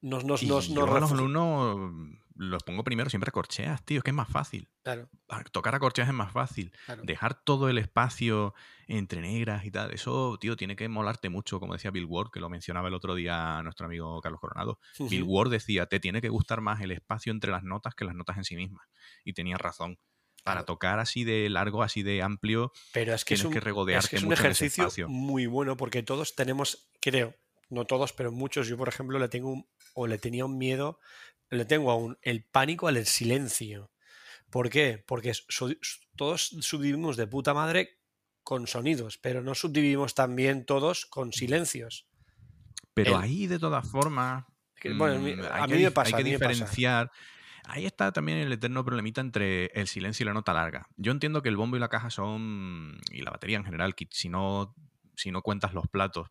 Nos, nos, Y nos- nos yo a los alumnos los pongo primero siempre a corcheas, tío, es que es más fácil. Claro, Tocar a corcheas es más fácil. claro. Dejar todo el espacio entre negras y tal, eso, tío, tiene que molarte mucho, como decía Bill Ward, que lo mencionaba el otro día nuestro amigo Carlos Coronado. Bill. Ward decía, te tiene que gustar más el espacio entre las notas que las notas en sí mismas. Y tenía razón. Para tocar así de largo, así de amplio, Pero es que es tienes un, que es regodearte que es un ejercicio muy bueno porque todos tenemos, creo, no todos, pero muchos, yo por ejemplo le tengo un- o le tenía un miedo, le tengo aún el pánico al silencio. ¿Por qué? Porque todos subdividimos de puta madre con sonidos, pero no subdividimos también todos con silencios. Pero El- ahí, de todas formas, bueno, mm, a hay mí que, me pasa, hay que diferenciar. Ahí está también el eterno problemita entre el silencio y la nota larga. Yo entiendo que el bombo y la caja son, y la batería en general, si no, si no cuentas los platos,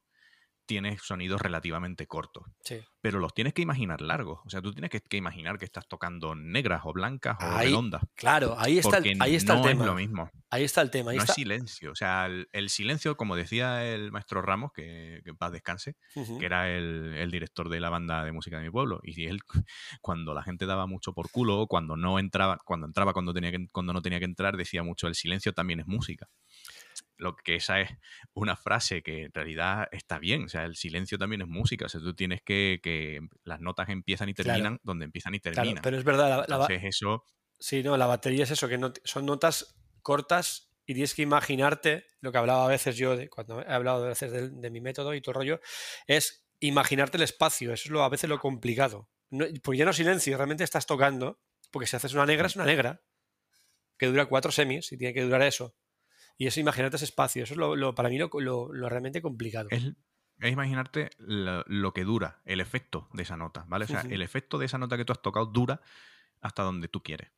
tienes sonidos relativamente cortos. Sí. Pero los tienes que imaginar largos. O sea, tú tienes que, que imaginar que estás tocando negras o blancas o redondas. Claro, ahí está, el, ahí está no el es tema. lo mismo. Ahí está el tema. Ahí No está. es silencio. O sea, el, el silencio, como decía el maestro Ramos, que, que en paz descanse, que era el, el director de la banda de música de mi pueblo. Y él, *laughs* cuando la gente daba mucho por culo, cuando no entraba, cuando entraba cuando, tenía que, cuando no tenía que entrar, decía mucho, el silencio también es música. Lo que esa es una frase que en realidad está bien. O sea, el silencio también es música. O sea, tú tienes que, que las notas empiezan y Claro. terminan donde empiezan y Claro, terminan. pero es verdad, la- Entonces, eso, Sí, no, la batería es eso, que no, son notas cortas y tienes que imaginarte, lo que hablaba a veces yo, de, cuando he hablado a veces de, de mi método y todo el rollo, es imaginarte el espacio, eso es lo, a veces lo complicado. No, porque ya no silencio, realmente estás tocando, porque si haces una negra es una negra, que dura cuatro semis y tiene que durar eso. Y es imaginarte ese espacio, eso es lo, lo- para mí lo, lo- lo realmente complicado. es, es imaginarte lo, que dura, el efecto de esa nota, ¿vale? O sea, el efecto de esa nota que tú has tocado dura hasta donde tú quieres.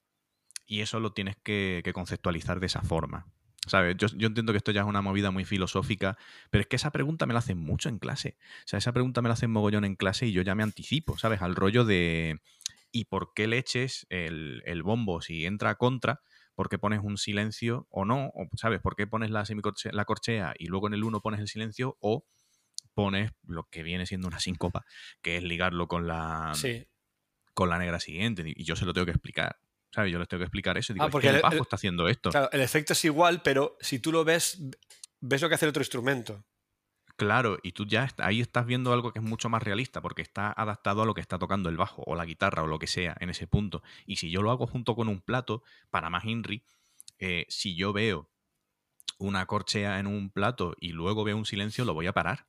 Y eso lo tienes que, que conceptualizar de esa forma. ¿Sabes? Yo, yo entiendo que esto ya es una movida muy filosófica, pero es que esa pregunta me la hacen mucho en clase. O sea, esa pregunta me la hacen mogollón en clase y yo ya me anticipo, ¿sabes? Al rollo de ¿y por qué le eches el, el bombo si entra a contra? ¿Por qué pones un silencio o no? O, ¿Sabes? ¿Por qué pones la, semicorche- la corchea y luego en el 1 pones el silencio? O pones lo que viene siendo una síncopa, que es ligarlo con la, Sí, con la negra siguiente. Y yo se lo tengo que explicar. ¿Sabes? Yo les tengo que explicar eso. Digo, Ah, es porque que el el- bajo el- está haciendo esto. claro, el efecto es igual, pero si tú lo ves, ves lo que hace el otro instrumento. Claro, y tú ya ahí estás viendo algo que es mucho más realista, porque está adaptado a lo que está tocando el bajo, o la guitarra, o lo que sea, en ese punto. Y si yo lo hago junto con un plato, para más Inri, eh, si yo veo una corchea en un plato y luego veo un silencio, lo voy a parar.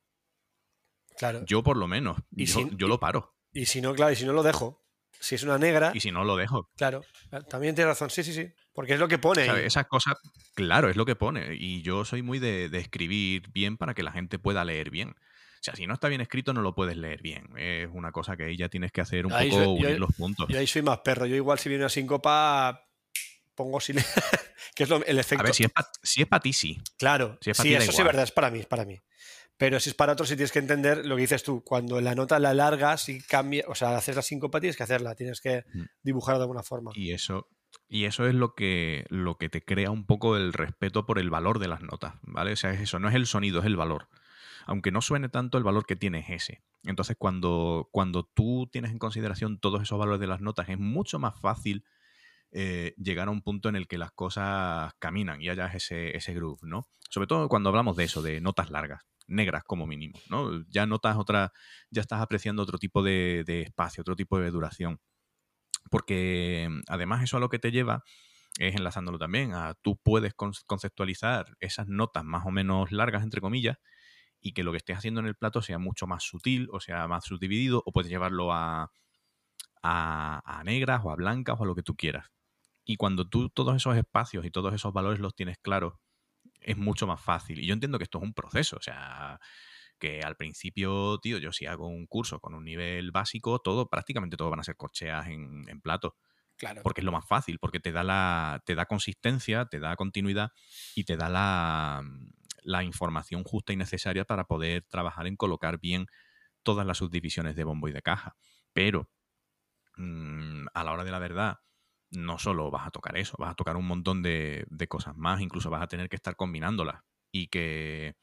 Claro. Yo por lo menos, Y yo, si- yo lo paro. Y si no, claro, y si no lo dejo, si es una negra, Y si no, lo dejo. claro, también tienes razón, sí, sí, sí, porque es lo que pone. ¿Sabes? Esas cosas, claro, es lo que pone. Y yo soy muy de, de escribir bien para que la gente pueda leer bien. O sea, si no está bien escrito, no lo puedes leer bien. Es una cosa que ahí ya tienes que hacer un Ahí poco soy- yo- unir los puntos. Yo ahí soy más perro, yo igual si viene una síncopa pongo silencio, *laughs* que es lo- el efecto. A ver, si es para si pa ti, sí. Claro, si es sí, ti, eso sí es verdad, es para mí, es para mí. Pero si es para otros, sí tienes que entender lo que dices tú. Cuando la nota la largas y cambia, o sea, hacer la síncopa tienes que hacerla, tienes que Mm. dibujar de alguna forma. Y eso, y eso es lo que, lo que te crea un poco el respeto por el valor de las notas, ¿vale? O sea, es eso, no es el sonido, es el valor. Aunque no suene tanto, el valor que tiene es ese. Entonces, cuando, cuando tú tienes en consideración todos esos valores de las notas, es mucho más fácil eh, llegar a un punto en el que las cosas caminan y haya ese, ese groove, ¿no? Sobre todo cuando hablamos de eso, de notas largas, negras como mínimo, ¿no? Ya notas otra, ya estás apreciando otro tipo de espacio, otro tipo de duración. Porque mm, además eso a lo que te lleva es enlazándolo también a tú puedes con- conceptualizar esas notas más o menos largas, entre comillas, y que lo que estés haciendo en el plato sea mucho más sutil o sea más subdividido, o puedes llevarlo a, a, a negras o a blancas o a lo que tú quieras. Y cuando tú todos esos espacios y todos esos valores los tienes claros, es mucho más fácil. Y yo entiendo que esto es un proceso, o sea, que al principio, tío, yo si hago un curso con un nivel básico, todo, prácticamente todo van a ser corcheas en, en plato Claro. porque es lo más fácil, porque te da la te da consistencia, te da continuidad y te da la, la información justa y necesaria para poder trabajar en colocar bien todas las subdivisiones de bombo y de caja. Pero mm, a la hora de la verdad, no solo vas a tocar eso, vas a tocar un montón de, de cosas más, incluso vas a tener que estar combinándolas. Y que,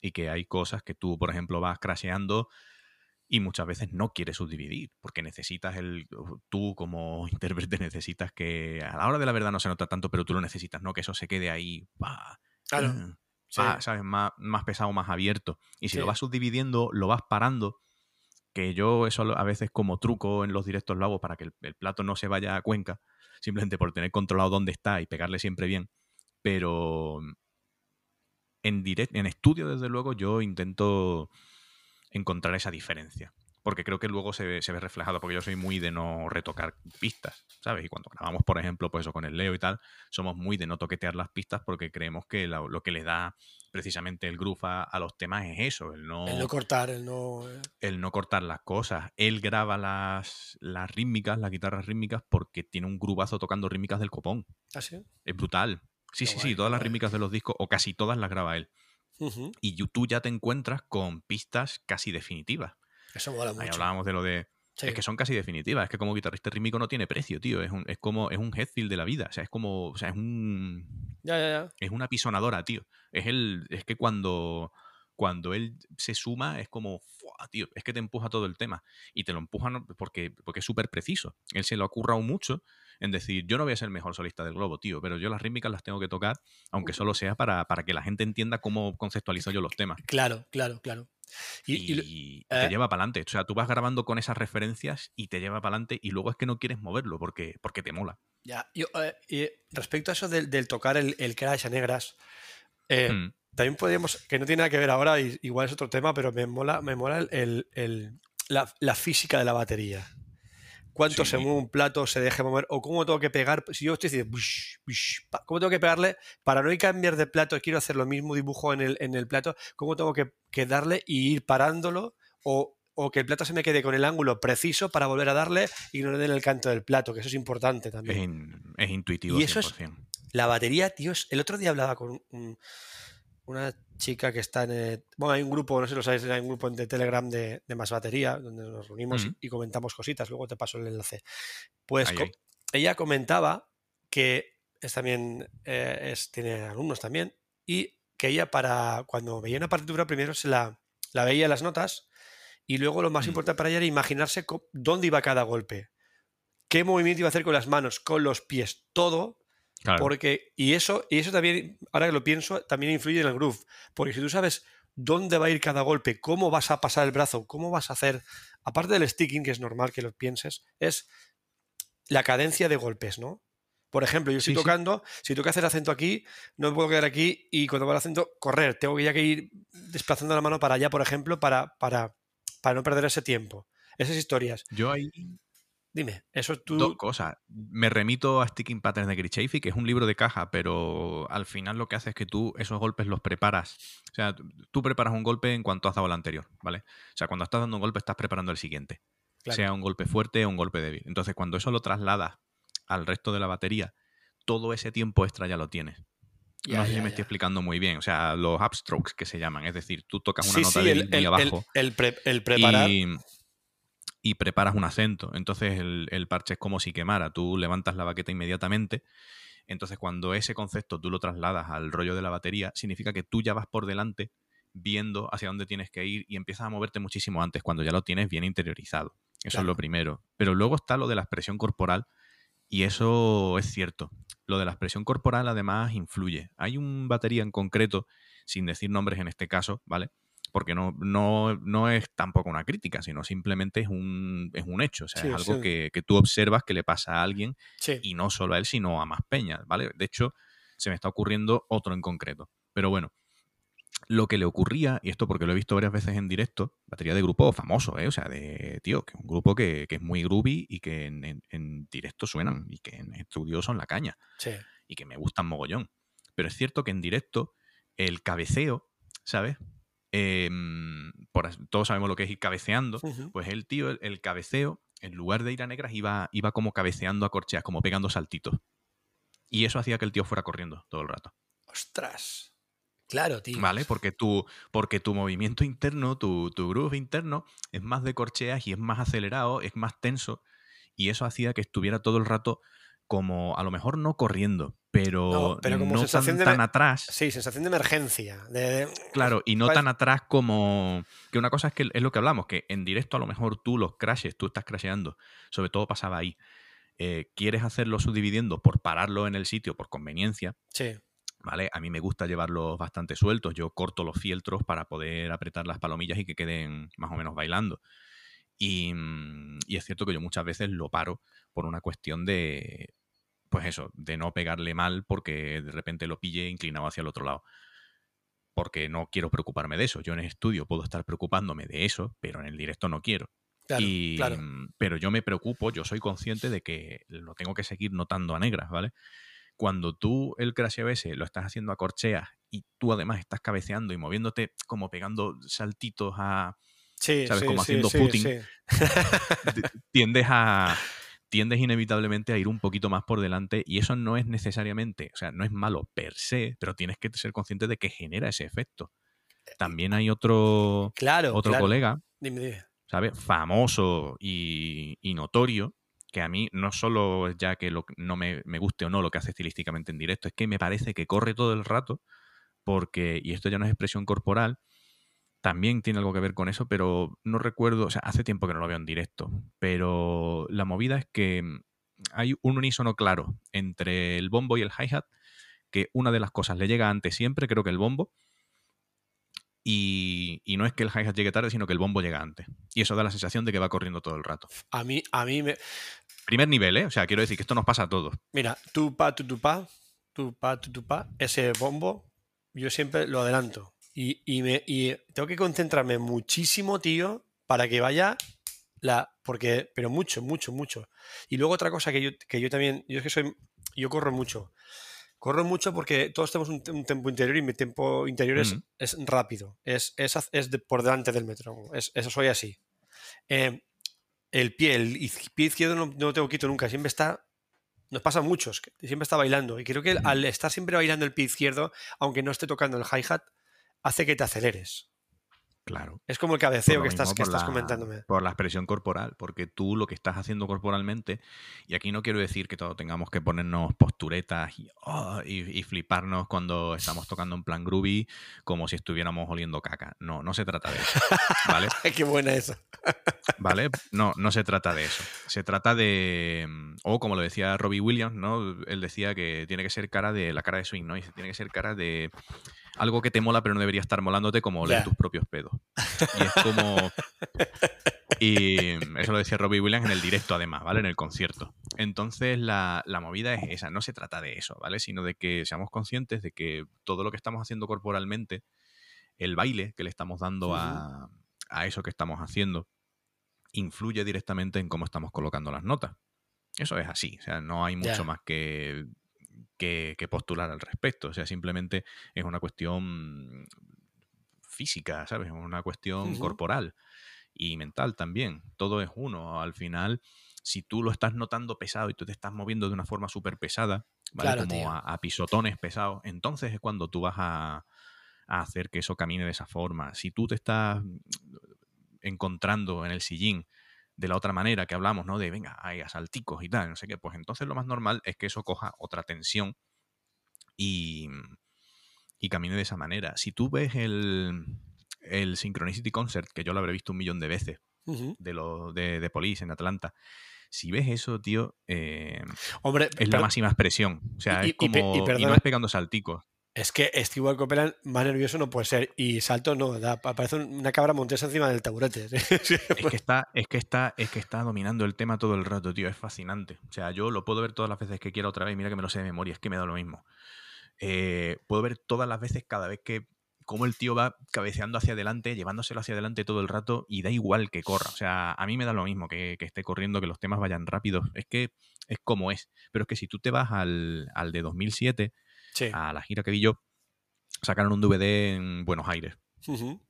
y que hay cosas que tú, por ejemplo, vas crasheando y muchas veces no quieres subdividir, porque necesitas el. Tú, como *laughs* intérprete, necesitas que. A la hora de la verdad no se nota tanto, pero tú lo necesitas, ¿no? Que eso se quede ahí. pa, Claro. Sí. pa, ¿Sabes? Más, más pesado, más abierto. Y si Sí. lo vas subdividiendo, lo vas parando. Que yo eso a veces como truco en los directos lo hago para que el, el plato no se vaya a Cuenca, simplemente por tener controlado dónde está y pegarle siempre bien. Pero en, direct, en estudio, desde luego, yo intento encontrar esa diferencia. Porque creo que luego se ve, se ve reflejado, porque yo soy muy de no retocar pistas, ¿sabes? Y cuando grabamos, por ejemplo, pues eso con el Leo y tal, somos muy de no toquetear las pistas porque creemos que lo, lo que le da precisamente el groove a, a los temas es eso, el no, El no cortar, el no. eh, el no cortar las cosas. Él graba las, las rítmicas, las guitarras rítmicas, porque tiene un grubazo tocando rítmicas del copón. ¿Así? Es brutal. Sí, Qué sí, guay, sí, todas las rítmicas de los discos, o casi todas las graba él. Y tú ya te encuentras con pistas casi definitivas. Eso mola Ahí mucho. hablábamos de lo de. Sí. Es que son casi definitivas. Es que como guitarrista rítmico no tiene precio, tío. Es, un, es como. Es un Hetfield de la vida. O sea, es como. O sea, es un. Ya, ya, ya. Es una pisonadora, tío. Es el. Es que cuando. Cuando él se suma, es como. "Fua, tío, es que te empuja todo el tema. Y te lo empuja porque, porque es súper preciso. Él se lo ha currado mucho en decir, yo no voy a ser el mejor solista del globo, tío, pero yo las rítmicas las tengo que tocar, aunque solo sea para, para que la gente entienda cómo conceptualizo yo los temas. Claro, claro, claro. Y, Y, y eh, te lleva para adelante. O sea, tú vas grabando con esas referencias y te lleva para adelante y luego es que no quieres moverlo porque, porque te mola. ya, yo, eh, y respecto a eso del, del tocar el, el crash a negras, eh, Mm. también podríamos, que no tiene nada que ver ahora, igual es otro tema, pero me mola, me mola el, el- el- la, la física de la batería. Cuánto se Sí. mueve un plato, se deje mover, o cómo tengo que pegar. Si yo estoy diciendo, bush, bush, ¿cómo tengo que pegarle para no ir cambiar de plato? Quiero hacer lo mismo dibujo en el, en el plato, ¿cómo tengo que, que darle y ir parándolo? O, o que el plato se me quede con el ángulo preciso para volver a darle y no le den el canto del plato, que eso es importante Es, también. in- es intuitivo Y eso es- 100%. La batería, tío, es- el otro día hablaba con un- una chica que está en. el- bueno, hay un grupo, no sé si lo sabéis, hay un grupo de Telegram de, de Más Batería, donde nos reunimos y- comentamos cositas. Luego te paso el enlace. Pues co- ella comentaba que es también eh, es, tiene alumnos también y que ella para cuando veía una partitura primero se la, la veía las notas y luego lo más Mm. importante para ella era imaginarse dónde iba cada golpe, qué movimiento iba a hacer con las manos, con los pies, todo Claro. porque, y eso, y eso también, ahora que lo pienso, también influye en el groove. Porque si tú sabes dónde va a ir cada golpe, cómo vas a pasar el brazo, cómo vas a hacer, aparte del sticking, que es normal que lo pienses, es la cadencia de golpes, ¿no? Por ejemplo, yo estoy Sí, sí. tocando, si tengo que hacer acento aquí, no me puedo quedar aquí y cuando va el acento, correr. Tengo que ya que ir desplazando la mano para allá, por ejemplo, para, para, para no perder ese tiempo. Esas historias. Yo ahí Dime, eso tú... dos cosas. Me remito a Sticking Patterns de Gary Chafee, que es un libro de caja, pero al final lo que hace es que tú esos golpes los preparas. O sea, tú- preparas un golpe en cuanto has dado el anterior, ¿vale? O sea, cuando estás dando un golpe estás preparando el siguiente. Claro. Sea un golpe fuerte o un golpe débil. Entonces, cuando eso lo trasladas al resto de la batería, todo ese tiempo extra ya lo tienes. Ya, no sé ya, si me ya. estoy explicando muy bien. O sea, los upstrokes que se llaman. Es decir, tú tocas una Sí, nota sí, de el, muy el- el- abajo el pre- el preparar. y, y preparas un acento. Entonces el, el parche es como si quemara. Tú levantas la baqueta inmediatamente. Entonces cuando ese concepto tú lo trasladas al rollo de la batería, significa que tú ya vas por delante viendo hacia dónde tienes que ir y empiezas a moverte muchísimo antes cuando ya lo tienes bien interiorizado. Eso Claro. es lo primero. Pero luego está lo de la expresión corporal y eso es cierto. Lo de la expresión corporal además influye. Hay un batería en concreto, sin decir nombres en este caso, ¿vale? Porque no, no, no es tampoco una crítica, sino simplemente es un, es un hecho. O sea, Sí, es algo sí. que, que tú observas que le pasa a alguien Sí. y no solo a él, sino a más peñas, ¿vale? De hecho, se me está ocurriendo otro en concreto. Pero bueno, lo que le ocurría, y esto porque lo he visto varias veces en directo, batería de grupo famoso, ¿eh? O sea, de, tío, que es un grupo que, que es muy groovy y que en, en- en directo suenan y que en estudio son la caña sí. y que me gustan mogollón. Pero es cierto que en directo el cabeceo, ¿sabes? Em, por todos sabemos lo que es ir cabeceando. Pues el tío, el, el cabeceo, en lugar de ir a negras, iba, iba como cabeceando a corcheas, como pegando saltitos. Y eso hacía que el tío fuera corriendo todo el rato. Ostras. Claro, tío. ¿Vale? Porque tu, porque tu movimiento interno, tu, tu groove interno, es más de corcheas y es más acelerado, es más tenso. Y eso hacía que estuviera todo el rato como, a lo mejor no corriendo, pero No, pero como no sensación tan, de tan atrás. Sí, sensación de emergencia. De, de- Claro, y no ¿Cuál- tan atrás como. Que una cosa es que es lo que hablamos, que en directo a lo mejor tú los crashes, tú estás crasheando, sobre todo pasaba ahí. eh, quieres hacerlo subdividiendo por pararlo en el sitio por conveniencia, Sí. ¿vale? A mí me gusta llevarlos bastante sueltos. Yo corto los fieltros para poder apretar las palomillas y que queden más o menos bailando. Y, mm, y es cierto que yo muchas veces lo paro por una cuestión de, pues eso, de no pegarle mal porque de repente lo pille inclinado hacia el otro lado. Porque no quiero preocuparme de eso. Yo en el estudio puedo estar preocupándome de eso, pero en el directo no quiero. Claro, Y, claro. mm, Pero yo me preocupo, yo soy consciente de que lo tengo que seguir notando a negras, ¿vale? Cuando tú el crash ABS lo estás haciendo a corcheas y tú además estás cabeceando y moviéndote como pegando saltitos a... Sí, ¿sabes? sí, Como sí, haciendo sí, t- tiendes a tiendes inevitablemente a ir un poquito más por delante y eso no es necesariamente, o sea, no es malo per se, pero tienes que ser consciente de que genera ese efecto. También hay otro, Claro. otro claro. colega, Dime, dime. ¿sabes? Famoso y, y notorio, que a mí no solo es ya que lo- no me, me guste o no lo que hace estilísticamente en directo, es que me parece que corre todo el rato, porque, y esto ya no es expresión corporal, también tiene algo que ver con eso, pero no recuerdo, o sea, hace tiempo que no lo veo en directo, pero la movida es que mm, hay un unísono claro entre el bombo y el hi-hat, que una de las cosas le llega antes siempre, creo que el bombo, y, y no es que el hi-hat llegue tarde, sino que el bombo llega antes. Y eso da la sensación de que va corriendo todo el rato. A mí, a mí me. Primer nivel, ¿eh? O sea, quiero decir que esto nos pasa a todos. Mira, tu pa, tu tu pa, tu pa, tu tu pa, ese bombo, yo siempre lo adelanto. Y, y me, y tengo que concentrarme muchísimo, tío, para que vaya la. Porque, pero mucho, mucho, mucho. Y luego otra cosa que yo, que yo también. Yo es que soy. Yo corro mucho. Corro mucho porque todos tenemos un, un tempo interior y mi tempo interior es, Ujú. es rápido. Es, es, es de por delante del metro. Es, eso soy así. Eh, el pie, el pie izquierdo no, no lo tengo quieto nunca. Siempre está nos pasa a muchos, siempre está bailando. Y creo que al estar siempre bailando el pie izquierdo, aunque no esté tocando el hi-hat, hace que te aceleres. Claro. Es como el cabeceo que estás, que estás la- comentándome. Por la expresión corporal, porque tú lo que estás haciendo corporalmente, y aquí no quiero decir que todos tengamos que ponernos posturetas y, oh, y- y fliparnos cuando estamos tocando en plan groovy, como si estuviéramos oliendo caca. No, no se trata de eso. ¿Vale? *laughs* Qué buena esa. *laughs* ¿Vale? No, no se trata de eso. Se trata de. mm, O como lo decía Robbie Williams, ¿no? Él decía que tiene que ser cara de la cara de swing, ¿no? Y tiene que ser cara de algo que te mola, pero no debería estar molándote como oler tus propios pedos. Y es como. *laughs* Y eso lo decía Robbie Williams en el directo, además, ¿vale? En el concierto. Entonces, la, la movida es esa. No se trata de eso, ¿vale? Sino de que seamos conscientes de que todo lo que estamos haciendo corporalmente, el baile que le estamos dando a, a eso que estamos haciendo, influye directamente en cómo estamos colocando las notas. Eso es así. O sea, no hay mucho más que, que, que postular al respecto. O sea, simplemente es una cuestión física, ¿sabes? Es una cuestión corporal y mental también. Todo es uno. Al final, si tú lo estás notando pesado y tú te estás moviendo de una forma súper pesada, ¿vale? Claro, como a pisotones pesados. Entonces es cuando tú vas a, a hacer que eso camine de esa forma. Si tú te estás encontrando en el sillín de la otra manera que hablamos, ¿no? De venga, hay asalticos y tal, no sé qué, pues entonces lo más normal es que eso coja otra tensión y, y camine de esa manera. Si tú ves el, el Synchronicity Concert, que yo lo habré visto un millón de veces, de, lo, de, de Police en Atlanta, si ves eso, tío, eh, Hombre, es la máxima expresión. O sea, Y- es y- y pe- como. y perdona- vas pegando salticos. Es que Stewart Copeland más nervioso no puede ser. Y salto no, da, parece una cabra montesa encima del taburete. *laughs* Sí, Es que está, es que está, es que está dominando el tema todo el rato, tío. Es fascinante. O sea, yo lo puedo ver todas las veces que quiera otra vez. Mira que me lo sé de memoria, es que me da lo mismo. Eh, puedo ver todas las veces cada vez que como el tío va cabeceando hacia adelante, llevándoselo hacia adelante todo el rato y da igual que corra. O sea, a mí me da lo mismo que, que esté corriendo, que los temas vayan rápidos. Es que es como es. Pero es que si tú te vas al, al de 2007, Sí. a la gira que vi yo, sacaron un DVD en Buenos Aires. Ujú.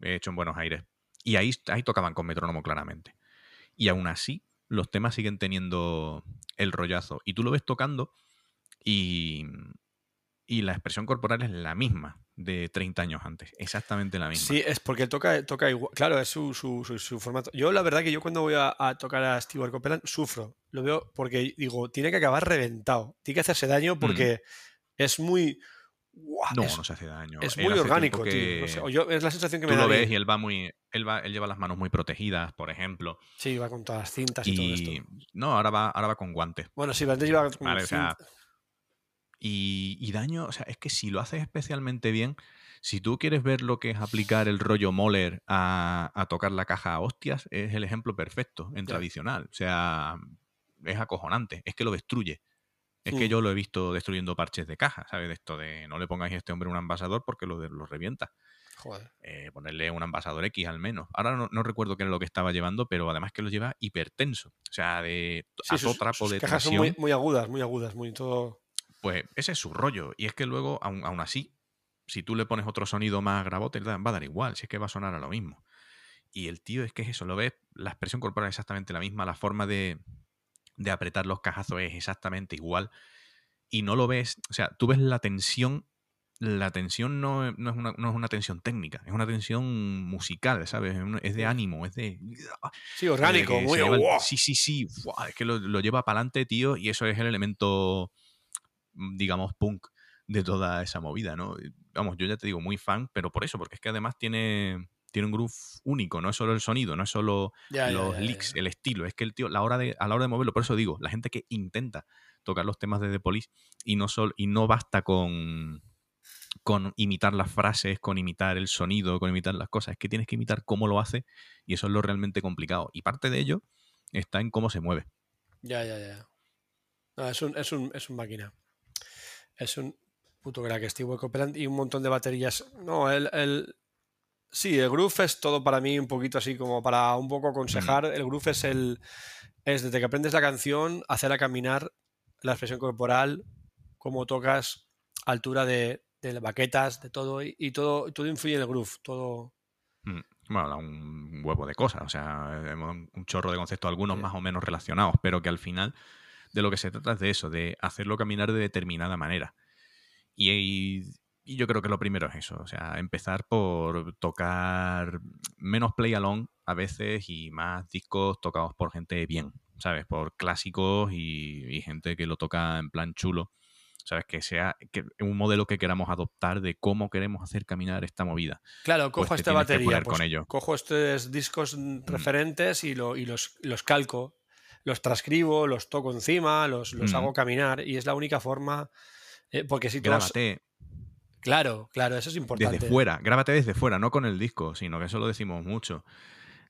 hecho en Buenos Aires. Y ahí, ahí tocaban con metrónomo claramente. Y aún así, los temas siguen teniendo el rollazo. Y tú lo ves tocando y, y la expresión corporal es la misma de 30 años antes. Exactamente la misma. Sí, es porque toca, toca igual. Claro, es su, su, su- su formato. Yo, la verdad, que yo cuando voy a, a tocar a Stewart Copeland sufro. Lo veo porque digo, tiene que acabar reventado. Tiene que hacerse daño porque es muy. no, es, no se hace daño. es muy orgánico, tío. No sé, que o yo, es la sensación que me da. lo ves y él va muy. Él, va, él lleva las manos muy protegidas, por ejemplo. Sí, va con todas las cintas y, todo esto. No, ahora va, ahora va con guantes. Bueno, sí, antes lleva con Vale, o sea, Y, y daño, o sea, es que si lo haces especialmente bien, si tú quieres ver lo que es aplicar el rollo Moller a, a tocar la caja a hostias, es el ejemplo perfecto en tradicional. O sea, es acojonante, es que lo destruye. Es que yo lo he visto destruyendo parches de caja, ¿sabes? De esto de no le pongáis a este hombre un ambasador porque lo, revienta. Joder. Eh, ponerle un ambasador X al menos. Ahora no, no recuerdo qué era lo que estaba llevando, pero además que lo lleva hipertenso. O sea, de Sí, a todo sus, trapo sus de cajas son tensión. muy, muy agudas, muy agudas, muy todo. Pues ese es su rollo. Y es que luego, aún, aún así, si tú le pones otro sonido más gravote, va a dar igual, si es que va a sonar a lo mismo. Y el tío es que es eso, lo ves, la expresión corporal es exactamente la misma, la forma de, de apretar los cajazos es exactamente igual. Y no lo ves, o sea, tú ves la tensión, la tensión no, no es, una, no es una tensión técnica, es una tensión musical, ¿sabes? Es de ánimo, es de... Sí, orgánico. Sí, sí, sí. Es que lo, lo lleva para adelante, tío, y eso es el elemento, mm, digamos, punk de toda esa movida, ¿no? Vamos, yo ya te digo, muy fan, pero por eso, porque es que además tiene, tiene un groove único, no es solo el sonido, no es solo Ya, los ya, ya. el estilo, es que el tío, la hora de, a la hora de moverlo, por eso digo, la gente que intenta tocar los temas de The Police y no, sol, y no basta con, con imitar las frases, con imitar el sonido, con imitar las cosas, es que tienes que imitar cómo lo hace y eso es lo realmente complicado. Y parte de ello está en cómo se mueve. Ya, ya, ya. No, es, un, es, un, es un máquina. Es un puto crack, Steve Copeland y un montón de baterías. No, el, el- Sí, el groove es todo para mí un poquito así como para un poco aconsejar. El groove es el. Es desde que aprendes la canción, hacerla caminar, la expresión corporal, cómo tocas, altura de, de baquetas, de todo. Y, y todo, todo influye en el groove. Todo. Mm, Bueno, da un huevo de cosas, o sea, un un chorro de conceptos, algunos Sí. más o menos relacionados, pero que al final de lo que se trata es de eso, de hacerlo caminar de determinada manera. Y, y- yo creo que lo primero es eso, o sea, empezar por tocar menos play along a veces y más discos tocados por gente bien, ¿sabes? Por clásicos y, y gente que lo toca en plan chulo. ¿Sabes? Que sea que un modelo que queramos adoptar de cómo queremos hacer caminar esta movida. Claro, Pues cojo te esta batería, pues con ello. cojo estos discos mm, referentes y, lo- y los, los calco, los transcribo, los toco encima, los, los Mm. hago caminar y es la única forma, eh, porque si tú Grábate Claro, claro, eso es importante. desde fuera, grábate desde fuera, no con el disco, sino que eso lo decimos mucho.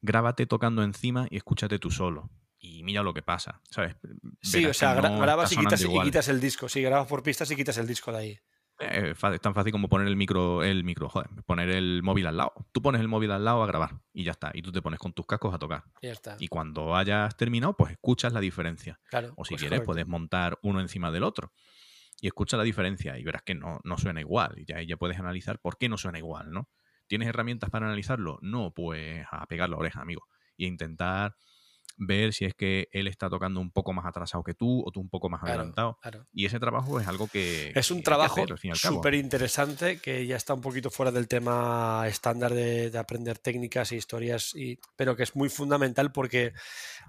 Grábate tocando encima y escúchate tú solo. Y mira lo que pasa, ¿sabes? Sí, Verás o sea, no grabas y quitas, y quitas el disco. Sí, grabas por pistas y quitas el disco de ahí. Eh, es tan fácil como poner el micro, el micro, joder, poner el móvil al lado. Tú pones el móvil al lado a grabar y ya está. Y tú te pones con tus cascos a tocar. Y ya está. Y cuando hayas terminado, pues escuchas la diferencia. claro. O si pues quieres, correcto. puedes montar uno encima del otro. Y escucha la diferencia y verás que no, no suena igual. Y ya, ya puedes analizar por qué no suena igual, ¿no? ¿Tienes herramientas para analizarlo? No, pues a pegar la oreja, amigo. Y a intentar ver si es que él está tocando un poco más atrasado que tú o tú un poco más Claro, adelantado. claro. Y ese trabajo es algo que... Es un que trabajo súper interesante que ya está un poquito fuera del tema estándar de, de aprender técnicas e historias, y, pero que es muy fundamental porque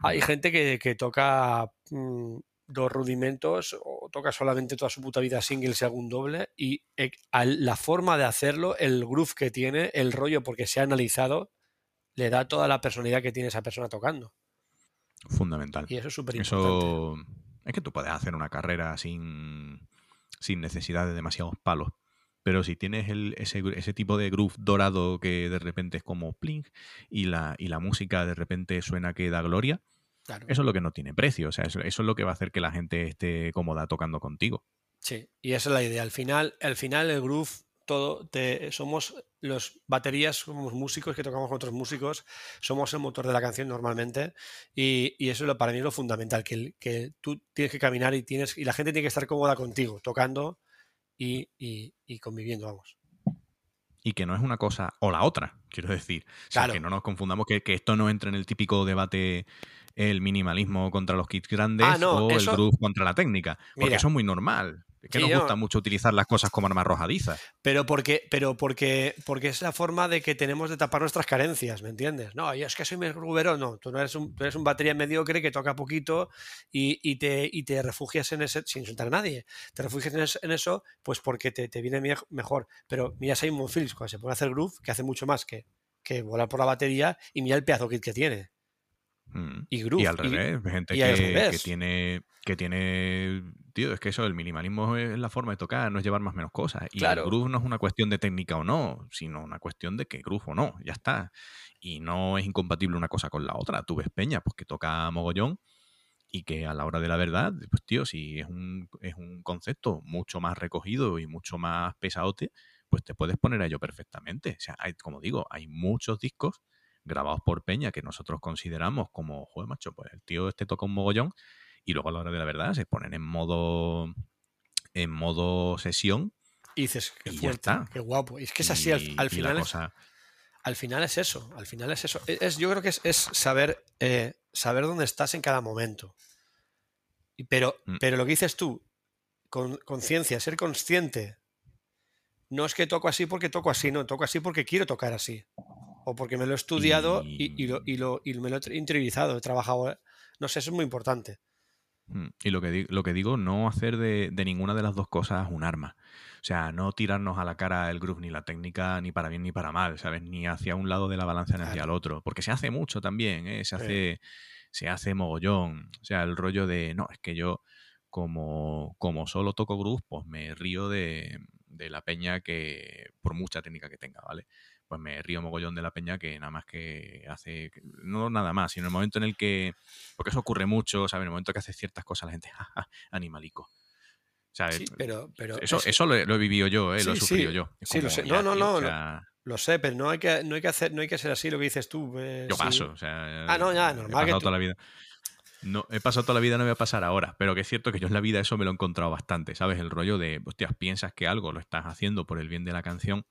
hay gente que, que toca mm, dos rudimentos o toca solamente toda su puta vida singles y algún doble y eh, al- la forma de hacerlo, el groove que tiene, el rollo porque se ha analizado, le da toda la personalidad que tiene esa persona tocando. Fundamental. Y eso es súper importante. Eso es que tú puedes hacer una carrera sin, sin necesidad de demasiados palos. Pero si tienes el- ese, ese tipo de groove dorado que de repente es como pling y la, y la música de repente suena que da gloria, Claro. eso es lo que no tiene precio. O sea, eso, eso es lo que va a hacer que la gente esté cómoda tocando contigo. Sí, y esa es la idea. Al final, al final el groove, todo, te, somos los baterías, somos músicos que tocamos con otros músicos, somos el motor de la canción normalmente, y, y eso es lo, para mí es lo fundamental, que, que tú tienes que caminar y tienes y la gente tiene que estar cómoda contigo, tocando y, y- y conviviendo, vamos. Y que no es una cosa o la otra, quiero decir. O sea, Claro. que no nos confundamos, que, que esto no entre en el típico debate el minimalismo contra los kits grandes Ah, no, o el groove contra la técnica. Porque Mira. eso es muy normal. Es que Sí, nos gusta mucho utilizar las cosas como armas arrojadizas. Pero porque, pero porque, porque es la forma de que tenemos de tapar nuestras carencias, ¿me entiendes? No, yo es que soy grubero, no, tú no eres un, tú eres un batería mediocre que toca poquito y, y te, y te refugias en ese, sin insultar a nadie, te refugias en, es- en eso, pues porque te, te viene mej- mejor. Pero mira Simon Phillips cuando se pone a hacer groove, que hace mucho más que, que volar por la batería, y mira el pedazo kit que tiene. Mm. Y groove. Y al revés, gente y que, tiene que tiene tío, es que eso el minimalismo es la forma de tocar, no es llevar más o menos cosas. Y Claro. el groove no es una cuestión de técnica o no, sino una cuestión de que groove o no, ya está. Y no es incompatible una cosa con la otra. Tú ves Peña, pues que toca mogollón y que a la hora de la verdad, pues tío, si es un, es un concepto mucho más recogido y mucho más pesadote, pues te puedes poner a ello perfectamente. O sea, hay, como digo, hay muchos discos grabados por Peña que nosotros consideramos como, joder, macho, pues el tío este toca un mogollón y luego a la hora de la verdad se ponen en modo en modo sesión Y dices, qué Y ya fuerte, está. qué guapo. Y es que es así, al, y- final es, al final es eso, al final es eso. E- Es, yo creo que es, es saber, eh, saber dónde estás en cada momento. Pero, Mm. pero lo que dices tú, con conciencia, ser consciente, no es que toco así porque toco así, no, toco así porque quiero tocar así. O porque me lo he estudiado y, y lo, y lo- y me lo he interiorizado, he trabajado. eh, No sé, eso es muy importante. Mm, Y lo que, lo que digo, no hacer de, de ninguna de las dos cosas un arma. O sea, no tirarnos a la cara el groove ni la técnica ni para bien ni para mal, ¿sabes? Ni hacia un lado de la balanza ni hacia Claro. el otro. Porque se hace mucho también, ¿eh? Se hace, se hace mogollón. O sea, el rollo de, no, es que yo como, como solo toco groove, pues me río de, de la peña que, por mucha técnica que tenga, ¿vale? Pues me río mogollón de la peña que nada más que hace, no nada más, sino el momento en el que porque eso ocurre mucho, ¿sabes? En el momento que hace ciertas cosas la gente, *laughs* jaja, animalico. ¿Sabes? Sí, pero, pero eso es- eso lo, he- lo he vivido yo, ¿eh? lo he sí, sufrido yo. Es sí, lo sé. No, no, no, lo sé, pero no hay que, no hay que hacer, no hay que ser así lo que dices tú. eh, yo paso, o sea, Ah, no, ya, he normal que pasado tú- toda la vida. No, he pasado toda la vida, no voy a pasar ahora, pero que es cierto que yo en la vida eso me lo he encontrado bastante, ¿sabes? El rollo de, hostias, piensas que algo lo estás haciendo por el bien de la canción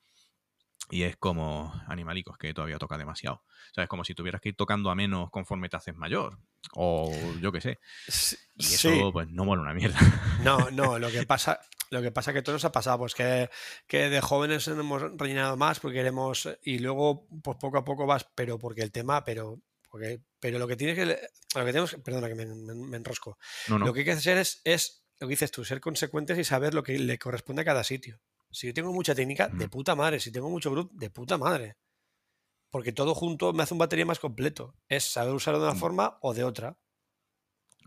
y es como, animalicos, que todavía toca demasiado. ¿Sabes? Como si tuvieras que ir tocando a menos conforme te haces mayor, o yo qué sé. Y eso, sí. pues, no mola una mierda. No, *laughs* no, lo que pasa, lo que pasa que todo nos ha pasado, pues que, que de jóvenes hemos rellenado más porque queremos, y luego, pues poco a poco vas, pero porque el tema, pero, porque, pero lo que tienes que, lo que tenemos, perdona que me, me- me enrosco, No, no. lo que hay que hacer es, es, lo que dices tú, ser consecuentes y saber lo que le corresponde a cada sitio. Si yo tengo mucha técnica, de puta madre, si tengo mucho grupo, de puta madre. Porque todo junto me hace un batería más completo. Es saber usarlo de una Mm. forma o de otra.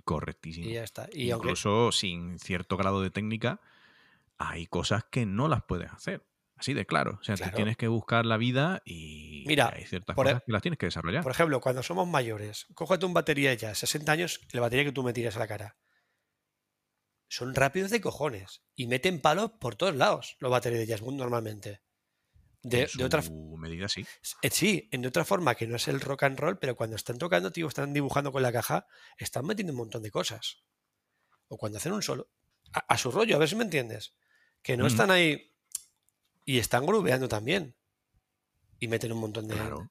Correctísimo. Y ya está. Y aunque, Incluso sin cierto grado de técnica, hay cosas que no las puedes hacer. Así de claro. O sea, Claro. tú tienes que buscar la vida y Mira, hay ciertas e- cosas que las tienes que desarrollar. Por ejemplo, cuando somos mayores, cógete un batería ya, 60 años, la batería que tú me tiras a la cara. Son rápidos de cojones y meten palos por todos lados los baterías de jazz normalmente. De, en de otra, su medida, sí. eh, sí, en de otra forma que no es el rock and roll, pero cuando están tocando, tío, están dibujando con la caja, están metiendo un montón de cosas. O cuando hacen un solo. A, a su rollo, a ver si me entiendes. Que no Ujú. están ahí y están grubeando también. Y meten un montón de. Claro.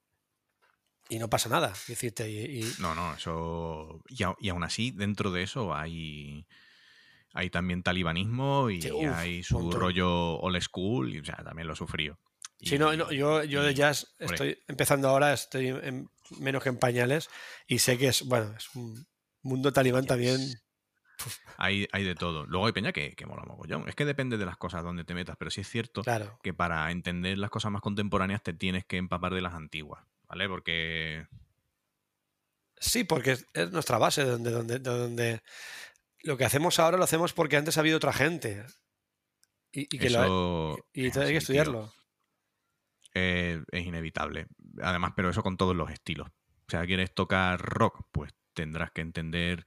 y no pasa nada. Decirte, y, y- No, no, eso. Y aún así, dentro de eso hay. Hay también talibanismo y Sí, uf, hay su montón. rollo old school, y o sea, también lo he sufrido. Sí, no, no, yo, yo de jazz estoy empezando ahora, estoy en- menos que en pañales y sé que es, bueno, es un mundo talibán también. Hay, hay de todo. Luego hay peña que, que mola mogollón. Es que depende de las cosas donde te metas, pero sí es cierto Claro, que para entender las cosas más contemporáneas te tienes que empapar de las antiguas, ¿vale? Porque sí, porque es, es nuestra base, de donde, donde, de donde lo que hacemos ahora lo hacemos porque antes ha habido otra gente y, y que lo, eso y es hay que estudiarlo. Eh, es inevitable. Además, pero eso con todos los estilos. O sea, quieres tocar rock, pues tendrás que entender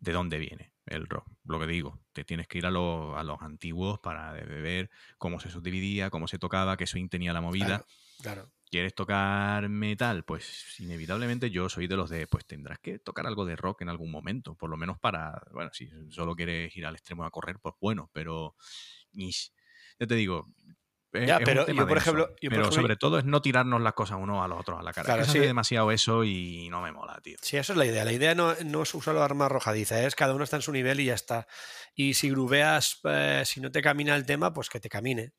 de dónde viene el rock. Lo que digo, te tienes que ir a, los- a los antiguos para ver cómo se subdividía, cómo se tocaba, qué swing tenía la movida. Claro, claro. ¿Quieres tocar metal? Pues inevitablemente yo soy de los de, pues tendrás que tocar algo de rock en algún momento, por lo menos para, bueno, si solo quieres ir al extremo a correr, pues bueno, pero ish, ya te digo, Ya, pero yo, por ejemplo- yo, por pero ejemplo- sobre todo es no tirarnos las cosas unos a los otros a la cara. Claro, sí. demasiado eso y no me mola, tío. Sí, eso es la idea. La idea no, no es usar la arma arrojadiza, es cada uno está en su nivel y ya está. Y si grubeas, eh, si no te camina el tema, pues que te camine.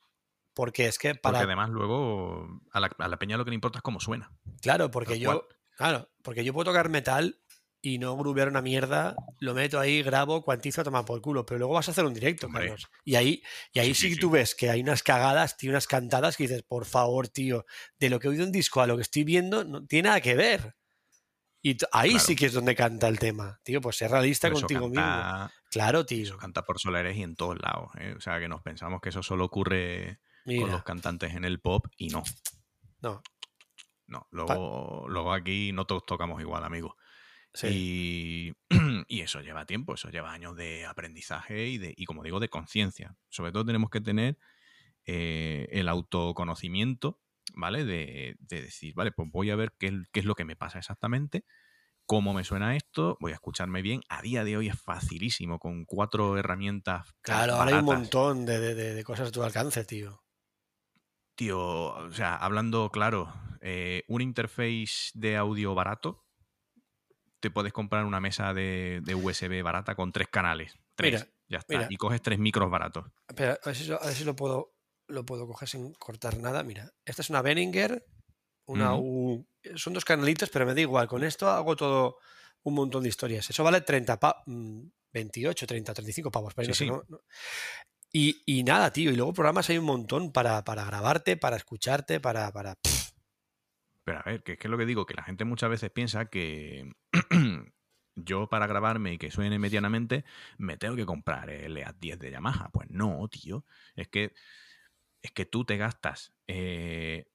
Porque es que Porque para. además luego a la, a la peña lo que le importa es cómo suena. Claro, porque yo. cual. Claro, porque yo puedo tocar metal y no grubear una mierda, lo meto ahí, grabo, cuantizo, toma por culo. Pero luego vas a hacer un directo, Hombre. Carlos. Y ahí, y ahí Sí, sí, sí, tú ves que hay unas cagadas, tío, unas cantadas que dices, por favor, tío, de lo que he oído en disco a lo que estoy viendo, no tiene nada que ver. Y ahí Claro. sí que es donde canta el tema, tío, pues ser realista eso contigo mismo. canta- Claro, tío. Eso canta por solares y en todos lados. ¿eh? O sea, que nos pensamos que eso solo ocurre con los cantantes en el pop y no. no, No, luego, luego aquí no todos tocamos igual, amigo. sí. Y, *clears throat* y eso lleva tiempo, eso lleva años de aprendizaje y, de, y como digo, de conciencia. Sobre todo tenemos que tener eh, el autoconocimiento, ¿vale? De, de decir, vale, pues voy a ver qué, es- qué es lo que me pasa exactamente, cómo me suena esto, voy a escucharme bien. A día de hoy es facilísimo, con cuatro herramientas. Claro, ahora hay un montón de- de- de cosas a tu alcance, tío. Tío, o sea, hablando claro, eh, un interface de audio barato, te puedes comprar una mesa de, de USB barata con tres canales. Tres, Mira, ya está. mira. Y coges tres micros baratos. Espera, a ver si, lo- a ver si lo puedo lo puedo coger sin cortar nada. Mira, esta es una Behringer, una U. Son dos canalitos, pero me da igual. Con esto hago todo un montón de historias. Eso vale 30 pa- mm, 28, 30, 35 pavos. Pero Sí, no sí. ¿no? No. Y, y nada, tío. Y luego programas hay un montón para, para grabarte, para escucharte, para. para Pero a ver, que es que lo que digo, que la gente muchas veces piensa que *clears throat* yo para grabarme y que suene medianamente me tengo que comprar el EAT 10 de Yamaha. Pues no, tío. Es que, es que tú te gastas, eh,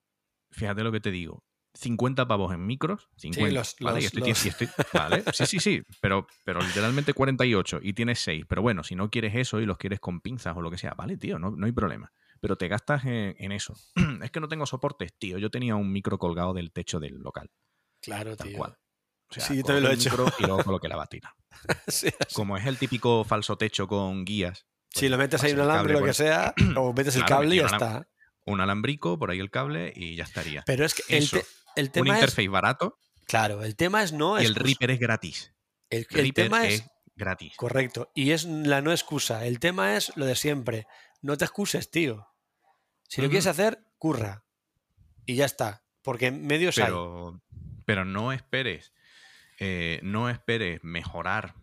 fíjate lo que te digo, 50 pavos en micros, 50, los- ¿vale? Y los- estoy- los- y estoy- ¿vale? Sí, sí, sí, pero, pero literalmente 48 y tienes 6. Pero bueno, si no quieres eso y los quieres con pinzas o lo que sea, vale, tío, no, no hay problema. Pero te gastas en, en eso. *clears throat* es que no tengo soportes, tío. Yo tenía un micro colgado del techo del local, claro, tal tío. cual. O sea, Sí, yo también lo he hecho. Y luego coloqué la batina. *laughs* Sí. Como es el típico falso techo con guías. si pues lo metes ahí un alambre o lo que sea, *clears throat* o metes el cable y ya está. Un alambrico, por ahí el cable y ya estaría. Pero es que el, te- el un tema es. interface barato Claro, el tema es no y el Reaper es gratis. El, el Reaper tema es es. gratis. Correcto. Y es la no excusa. El tema es lo de siempre. No te excuses, tío. Si lo quieres hacer, curra. Y ya está. Porque medios hay. Pero, pero no esperes, eh, no esperes mejorar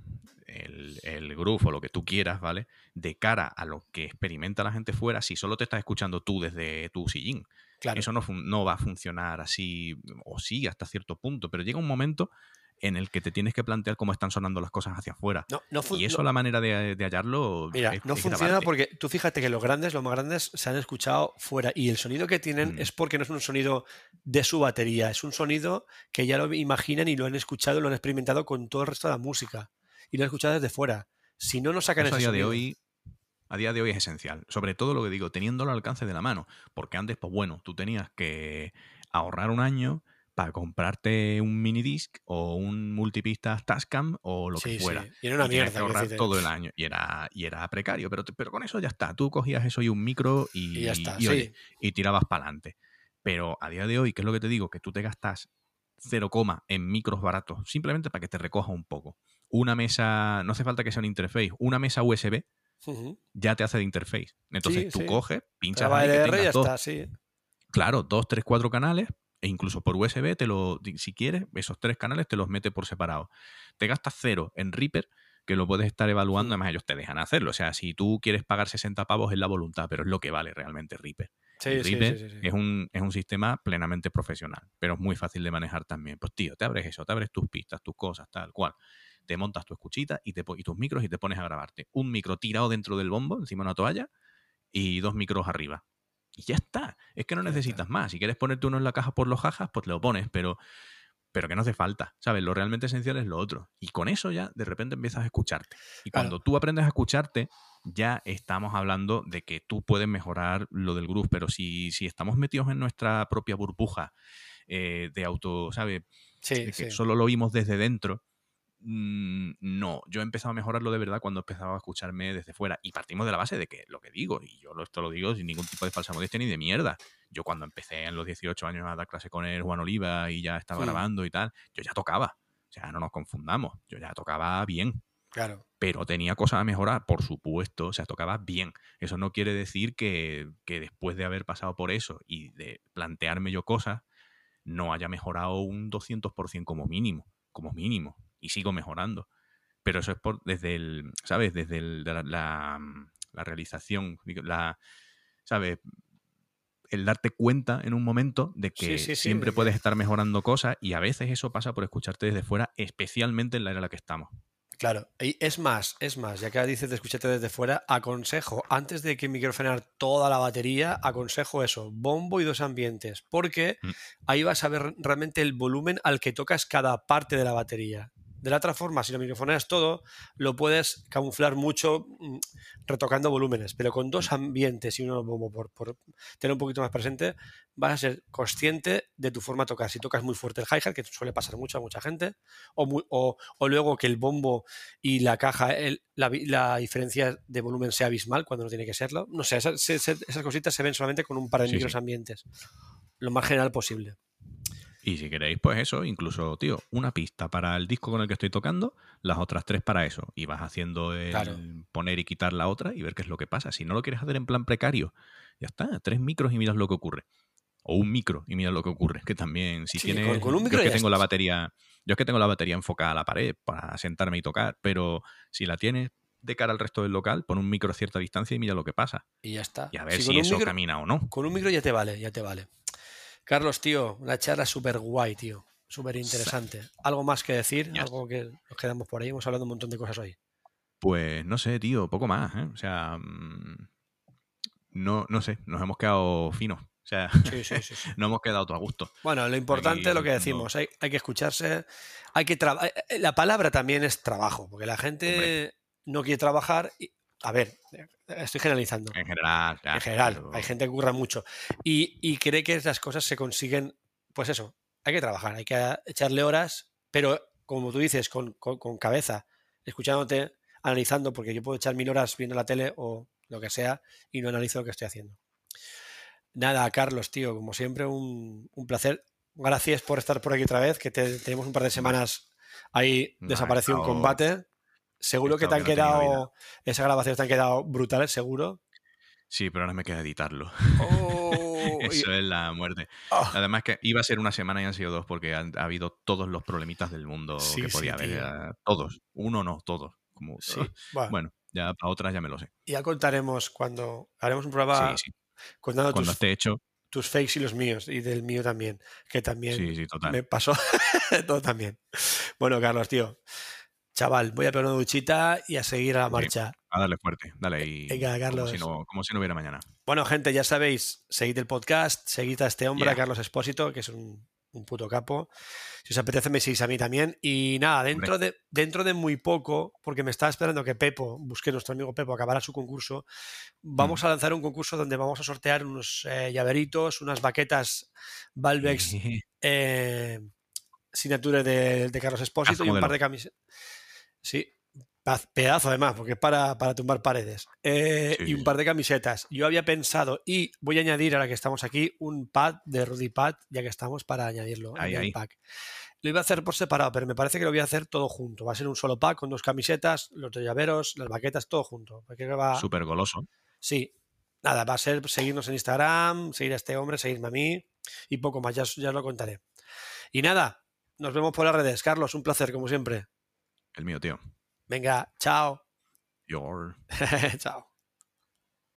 el, el groove o lo que tú quieras, ¿vale? De cara a lo que experimenta la gente fuera, si solo te estás escuchando tú desde tu sillín. Claro. Eso no, no va a funcionar así, o sí, hasta cierto punto, pero llega un momento en el que te tienes que plantear cómo están sonando las cosas hacia afuera. No, no Y eso no- la manera de, de hallarlo Mira, es, no es funciona grabarte. porque tú fíjate que los grandes, los más grandes, se han escuchado fuera. Y el sonido que tienen Mm. es porque no es un sonido de su batería. Es un sonido que ya lo imaginan y lo han escuchado, lo han experimentado con todo el resto de la música. Y lo han escuchado desde fuera. Si no, no sacan Eso a de hoy a día de hoy es esencial. Sobre todo lo que digo, teniéndolo al alcance de la mano. Porque antes, pues bueno, tú tenías que ahorrar un año para comprarte un minidisc o un multipista Tascam o lo Sí, que fuera. sí. Y era una y mierda. que ahorrar todo el año. Y era, y era precario, pero, pero con eso ya está. Tú cogías eso y un micro y, Y ya está. y, sí. oye, y tirabas para adelante. Pero a día de hoy, ¿qué es lo que te digo? Que tú te gastas cero coma en micros baratos, simplemente para que te recoja un poco. Una mesa, no hace falta que sea un interface, una mesa USB Ya te hace de interface. Entonces Sí, tú sí. coges, pinchas ahí que tengas ya dos, está, sí. claro, dos, tres, cuatro canales, e incluso por USB, te lo, si quieres, esos tres canales te los mete por separado. Te gastas cero en Reaper, que lo puedes estar evaluando, además ellos te dejan hacerlo. O sea, si tú quieres pagar 60 pavos es la voluntad, pero es lo que vale realmente Reaper. Sí, Y sí, Reaper sí, sí, sí. Es, un, es un sistema plenamente profesional, pero es muy fácil de manejar también. Pues tío, te abres eso, te abres tus pistas, tus cosas, tal cual. Te montas tu escuchita y, te, y tus micros y te pones a grabarte. Un micro tirado dentro del bombo, encima de una toalla, y dos micros arriba. Y ya está. Es que no necesitas más. Si quieres ponerte uno en la caja por los jajas, pues lo pones, pero, pero que no hace falta. ¿Sabes? Lo realmente esencial es lo otro. Y con eso ya de repente empiezas a escucharte. Y Claro. cuando tú aprendes a escucharte, ya estamos hablando de que tú puedes mejorar lo del groove. Pero si, si estamos metidos en nuestra propia burbuja eh, de auto, ¿sabes? Sí, que sí. solo lo oímos desde dentro. Mm, No, yo he empezado a mejorarlo de verdad cuando empezaba a escucharme desde fuera. Y partimos de la base de que lo que digo, y yo esto lo digo sin ningún tipo de falsa modestia ni de mierda. Yo cuando empecé en los 18 años a dar clase con el Juan Oliva y ya estaba grabando y tal, yo ya tocaba. O sea, no nos confundamos. Yo ya tocaba bien Claro. pero tenía cosas a mejorar, por supuesto, o sea, tocaba bien. Eso no quiere decir que, que después de haber pasado por eso y de plantearme yo cosas, no haya mejorado un 200% como mínimo, como mínimo, y sigo mejorando. Pero eso es por, desde el, ¿sabes? Desde el- la, la- la realización, la, ¿sabes? El darte cuenta en un momento de que sí, sí, siempre puedes estar mejorando cosas y a veces eso pasa por escucharte desde fuera, especialmente en la era en la que estamos. Claro, y es más, es más, ya que dices de escucharte desde fuera, aconsejo, antes de que microfonear toda la batería, aconsejo eso, bombo y dos ambientes, porque Mm. ahí vas a ver realmente el volumen al que tocas cada parte de la batería. De la otra forma, si lo microfoneas todo, lo puedes camuflar mucho mm, retocando volúmenes, pero con dos ambientes y uno bombo por, por tener un poquito más presente, vas a ser consciente de tu forma de tocar. Si tocas muy fuerte el hi-hat, que suele pasar mucho a mucha gente, o, muy- o- o luego que el bombo y la caja, el- la, la diferencia de volumen sea abismal cuando no tiene que serlo. No sé, esas, cositas se ven solamente con un par de Sí, micros sí. ambientes. Lo más general posible. Y si queréis, pues eso, incluso, tío, una pista para el disco con el que estoy tocando, las otras tres para eso. Y vas haciendo el Claro. poner y quitar la otra y ver qué es lo que pasa. Si no lo quieres hacer en plan precario, ya está, tres micros y miras lo que ocurre. O un micro y miras lo que ocurre. Que también, si Sí, tienes. con- con un micro yo es que tengo la batería. Yo es que tengo la batería enfocada a la pared para sentarme y tocar. Pero si la tienes de cara al resto del local, pon un micro a cierta distancia y mira lo que pasa. Y ya está. Y a ver Sí, si eso micro- camina o no. Con un micro ya te vale, ya te vale. Carlos, tío, una charla súper guay, tío. Súper interesante. ¿Algo más que decir? ¿Algo que nos quedamos por ahí? Hemos hablado un montón de cosas hoy. Pues no sé, tío, poco más, ¿eh? O sea, mm, no, no sé, nos hemos quedado finos. O sea, Sí, sí, sí. *laughs* no hemos quedado todo a gusto. Bueno, lo importante es lo que no. decimos, hay, hay que escucharse, hay que eh, eh, La palabra también es trabajo, porque la gente Hombre. no quiere trabajar. Y, a ver, estoy generalizando. En general, ya, En general, hay gente que curra mucho y, y cree que las cosas se consiguen, pues eso, hay que trabajar, hay que echarle horas, pero como tú dices, con, con- con cabeza, escuchándote, analizando, porque yo puedo echar mil horas viendo la tele o lo que sea y no analizo lo que estoy haciendo. Nada, Carlos, tío, como siempre, un, un placer. Gracias por estar por aquí otra vez, que te- tenemos un par de semanas ahí he desaparecido estado- combate. Seguro que te han que no quedado, esas grabaciones te han quedado brutales, seguro. Sí, pero ahora me queda editarlo. *laughs* Oh, y- Eso es la muerte. ah, Además que iba a ser una semana y han sido dos porque han, ha habido todos los problemitas del mundo Sí, que sí, podía haber. tío. era- Todos. Uno no, todos. Como, sí, bueno, Bueno, ya para otras ya me lo sé. ya contaremos cuando haremos un programa Sí, sí. contando Cuando tus, esté hecho, tus fakes y los míos y del mío también, que también me pasó *laughs* todo también. Bueno, Carlos, tío, chaval, voy a pegar una duchita y a seguir a la marcha. A darle fuerte. Dale y Venga, como, Carlos. si no, como si no hubiera mañana. Bueno, gente, ya sabéis, seguid el podcast, seguid a este hombre, a. Carlos Espósito, que es un, un puto capo. Si os apetece, me seguís a mí también. Y nada, dentro de, dentro de muy poco, porque me estaba esperando que Pepo, busque nuestro amigo Pepo, acabara su concurso, vamos a lanzar un concurso donde vamos a sortear unos eh, llaveritos, unas baquetas Valvex *laughs* eh, signature de, de Carlos Espósito y un par de camisetas. Sí, Pedazo además, porque es para, para tumbar paredes. Eh, Sí, y un par de camisetas. Yo había pensado, y voy a añadir, ahora que estamos aquí, un pad de Rudy Pad, ya que estamos para añadirlo Ahí, en el pack. Lo iba a hacer por separado, pero me parece que lo voy a hacer todo junto. Va a ser un solo pack con dos camisetas, los dos llaveros, las baquetas, todo junto. Va, Súper goloso. Sí, nada, va a ser seguirnos en Instagram, seguir a este hombre, seguirme a mí y poco más, ya, ya os lo contaré. Y nada, nos vemos por las redes. Carlos, un placer, como siempre. El mío, tío. Venga, chao. Your. *laughs* chao.